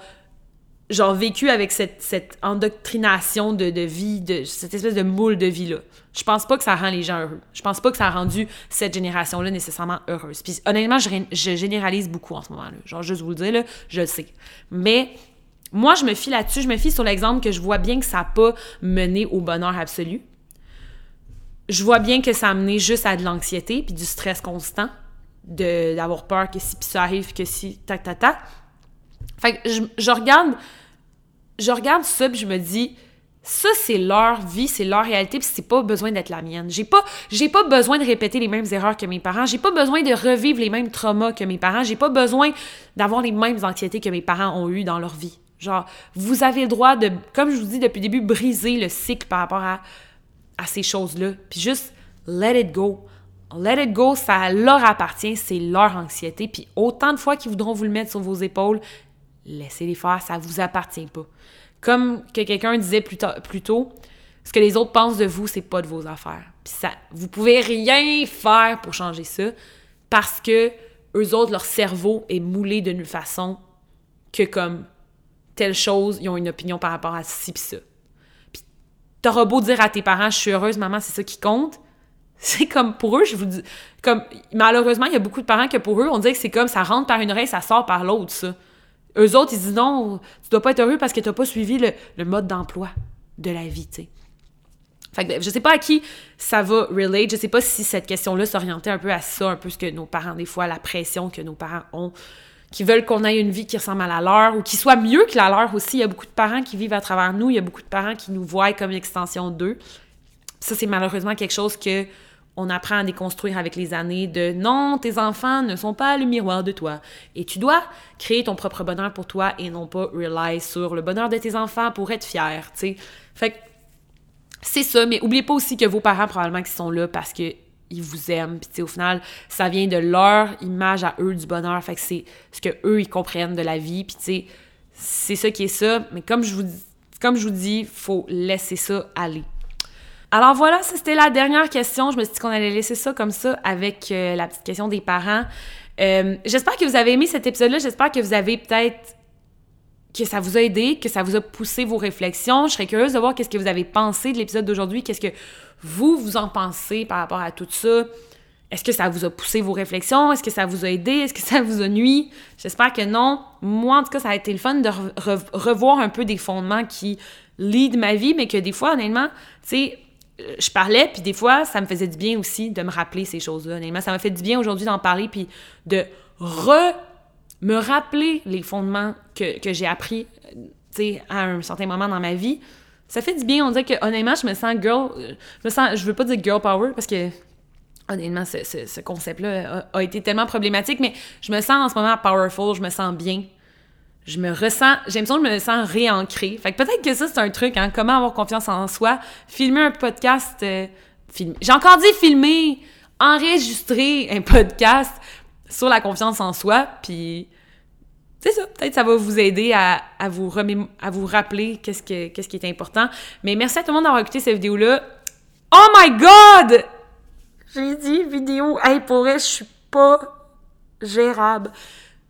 genre vécu avec cette, cette endoctrination de, de, vie, de cette espèce de moule de vie-là. Je pense pas que ça rend les gens heureux. Je pense pas que ça a rendu cette génération-là nécessairement heureuse. Puis honnêtement, je, je, généralise beaucoup en ce moment-là. Genre, juste vous le dire, là, je le sais. Mais moi, je me fie là-dessus, je me fie sur l'exemple que je vois bien que ça n'a pas mené au bonheur absolu. Je vois bien que ça a mené juste à de l'anxiété puis du stress constant, d'avoir peur que si puis ça arrive, que si tac tac tac. Fait que je, je regarde je regarde ça je me dis ça c'est leur vie, c'est leur réalité puis c'est pas besoin d'être la mienne. J'ai pas j'ai pas besoin de répéter les mêmes erreurs que mes parents, j'ai pas besoin de revivre les mêmes traumas que mes parents, j'ai pas besoin d'avoir les mêmes anxiétés que mes parents ont eues dans leur vie. Genre vous avez le droit de comme je vous dis depuis le début briser le cycle par rapport à à ces choses-là puis juste let it go. Let it go, ça leur appartient, c'est leur anxiété. Puis autant de fois qu'ils voudront vous le mettre sur vos épaules, laissez-les faire, ça vous appartient pas. Comme que quelqu'un disait plus, plus, tôt, ce que les autres pensent de vous, c'est pas de vos affaires. Puis ça, vous pouvez rien faire pour changer ça parce que eux autres, leur cerveau est moulé d'une façon que comme telle chose, ils ont une opinion par rapport à ci pis ça. Puis t'auras beau dire à tes parents, je suis heureuse, maman, c'est ça qui compte. C'est comme pour eux, je vous dis, comme malheureusement, il y a beaucoup de parents que pour eux, on dirait que c'est comme ça rentre par une oreille, ça sort par l'autre, ça. Eux autres, ils disent non, tu dois pas être heureux parce que tu n'as pas suivi le, mode d'emploi de la vie, tu sais. Fait que je sais pas à qui ça va relate, je sais pas si cette question-là s'orientait un peu à ça, un peu ce que nos parents, des fois, la pression que nos parents ont, qui veulent qu'on ait une vie qui ressemble à la leur ou qui soit mieux que la leur aussi. Il y a beaucoup de parents qui vivent à travers nous, il y a beaucoup de parents qui nous voient comme une extension d'eux. Ça, c'est malheureusement quelque chose que on apprend à déconstruire avec les années de non, tes enfants ne sont pas le miroir de toi. Et tu dois créer ton propre bonheur pour toi et non pas rely sur le bonheur de tes enfants pour être fier. Fait c'est ça, mais oubliez pas aussi que vos parents, probablement, qui sont là parce que ils vous aiment. Puis, au final, ça vient de leur image à eux du bonheur. Fait que c'est ce que eux ils comprennent de la vie. Puis, c'est ça qui est ça. Mais comme je vous dis, comme je vous dis, faut laisser ça aller. Alors voilà, c'était la dernière question. Je me suis dit qu'on allait laisser ça comme ça avec euh, la petite question des parents. Euh, j'espère que vous avez aimé cet épisode-là. J'espère que vous avez peut-être que ça vous a aidé, que ça vous a poussé vos réflexions. Je serais curieuse de voir qu'est-ce que vous avez pensé de l'épisode d'aujourd'hui, qu'est-ce que vous, vous en pensez par rapport à tout ça? Est-ce que ça vous a poussé vos réflexions? Est-ce que ça vous a aidé? Est-ce que [laughs] ça vous a nuit? J'espère que non. Moi, en tout cas, ça a été le fun de revoir un peu des fondements qui lead ma vie, mais que des fois, honnêtement, tu sais, je parlais, puis des fois, ça me faisait du bien aussi de me rappeler ces choses-là. Honnêtement, ça m'a fait du bien aujourd'hui d'en parler, puis de re me rappeler les fondements que, que j'ai appris, à un certain moment dans ma vie. Ça fait du bien. On dirait que, honnêtement, je me sens girl... Je me sens... Je veux pas dire girl power, parce que, honnêtement, ce, ce, concept-là a, a, été tellement problématique, mais je me sens en ce moment powerful, je me sens bien je me ressens, j'ai l'impression que je me sens réancrée. Fait que peut-être que ça, c'est un truc, hein, comment avoir confiance en soi? Filmer un podcast, euh, j'ai encore dit filmer, enregistrer un podcast sur la confiance en soi, puis c'est ça, peut-être ça va vous aider à, à vous, à vous rappeler qu'est-ce, que, qu'est-ce qui est important. Mais merci à tout le monde d'avoir écouté cette vidéo-là. Oh my God! J'ai dit vidéo, hey, pour vrai, je suis pas gérable.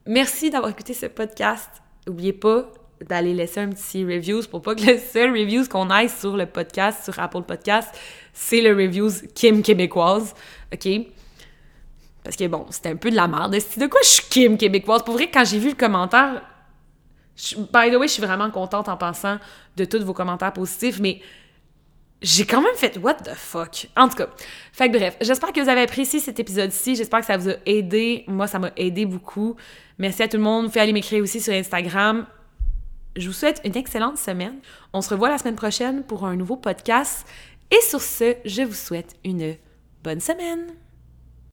Merci d'avoir écouté ce podcast. N'oubliez pas d'aller laisser un petit review pour pas que le [laughs] seul review qu'on aille sur le podcast, sur Apple Podcast, c'est le reviews Kim québécoise. OK? Parce que bon, c'était un peu de la merde. De quoi je suis Kim québécoise? Pour vrai, quand j'ai vu le commentaire, by the way, je suis vraiment contente en pensant de tous vos commentaires positifs, mais j'ai quand même fait what the fuck? En tout cas, fait bref, j'espère que vous avez apprécié cet épisode-ci. J'espère que ça vous a aidé. Moi, ça m'a aidé beaucoup. Merci à tout le monde. Vous pouvez aller m'écrire aussi sur Instagram. Je vous souhaite une excellente semaine. On se revoit la semaine prochaine pour un nouveau podcast. Et sur ce, je vous souhaite une bonne semaine.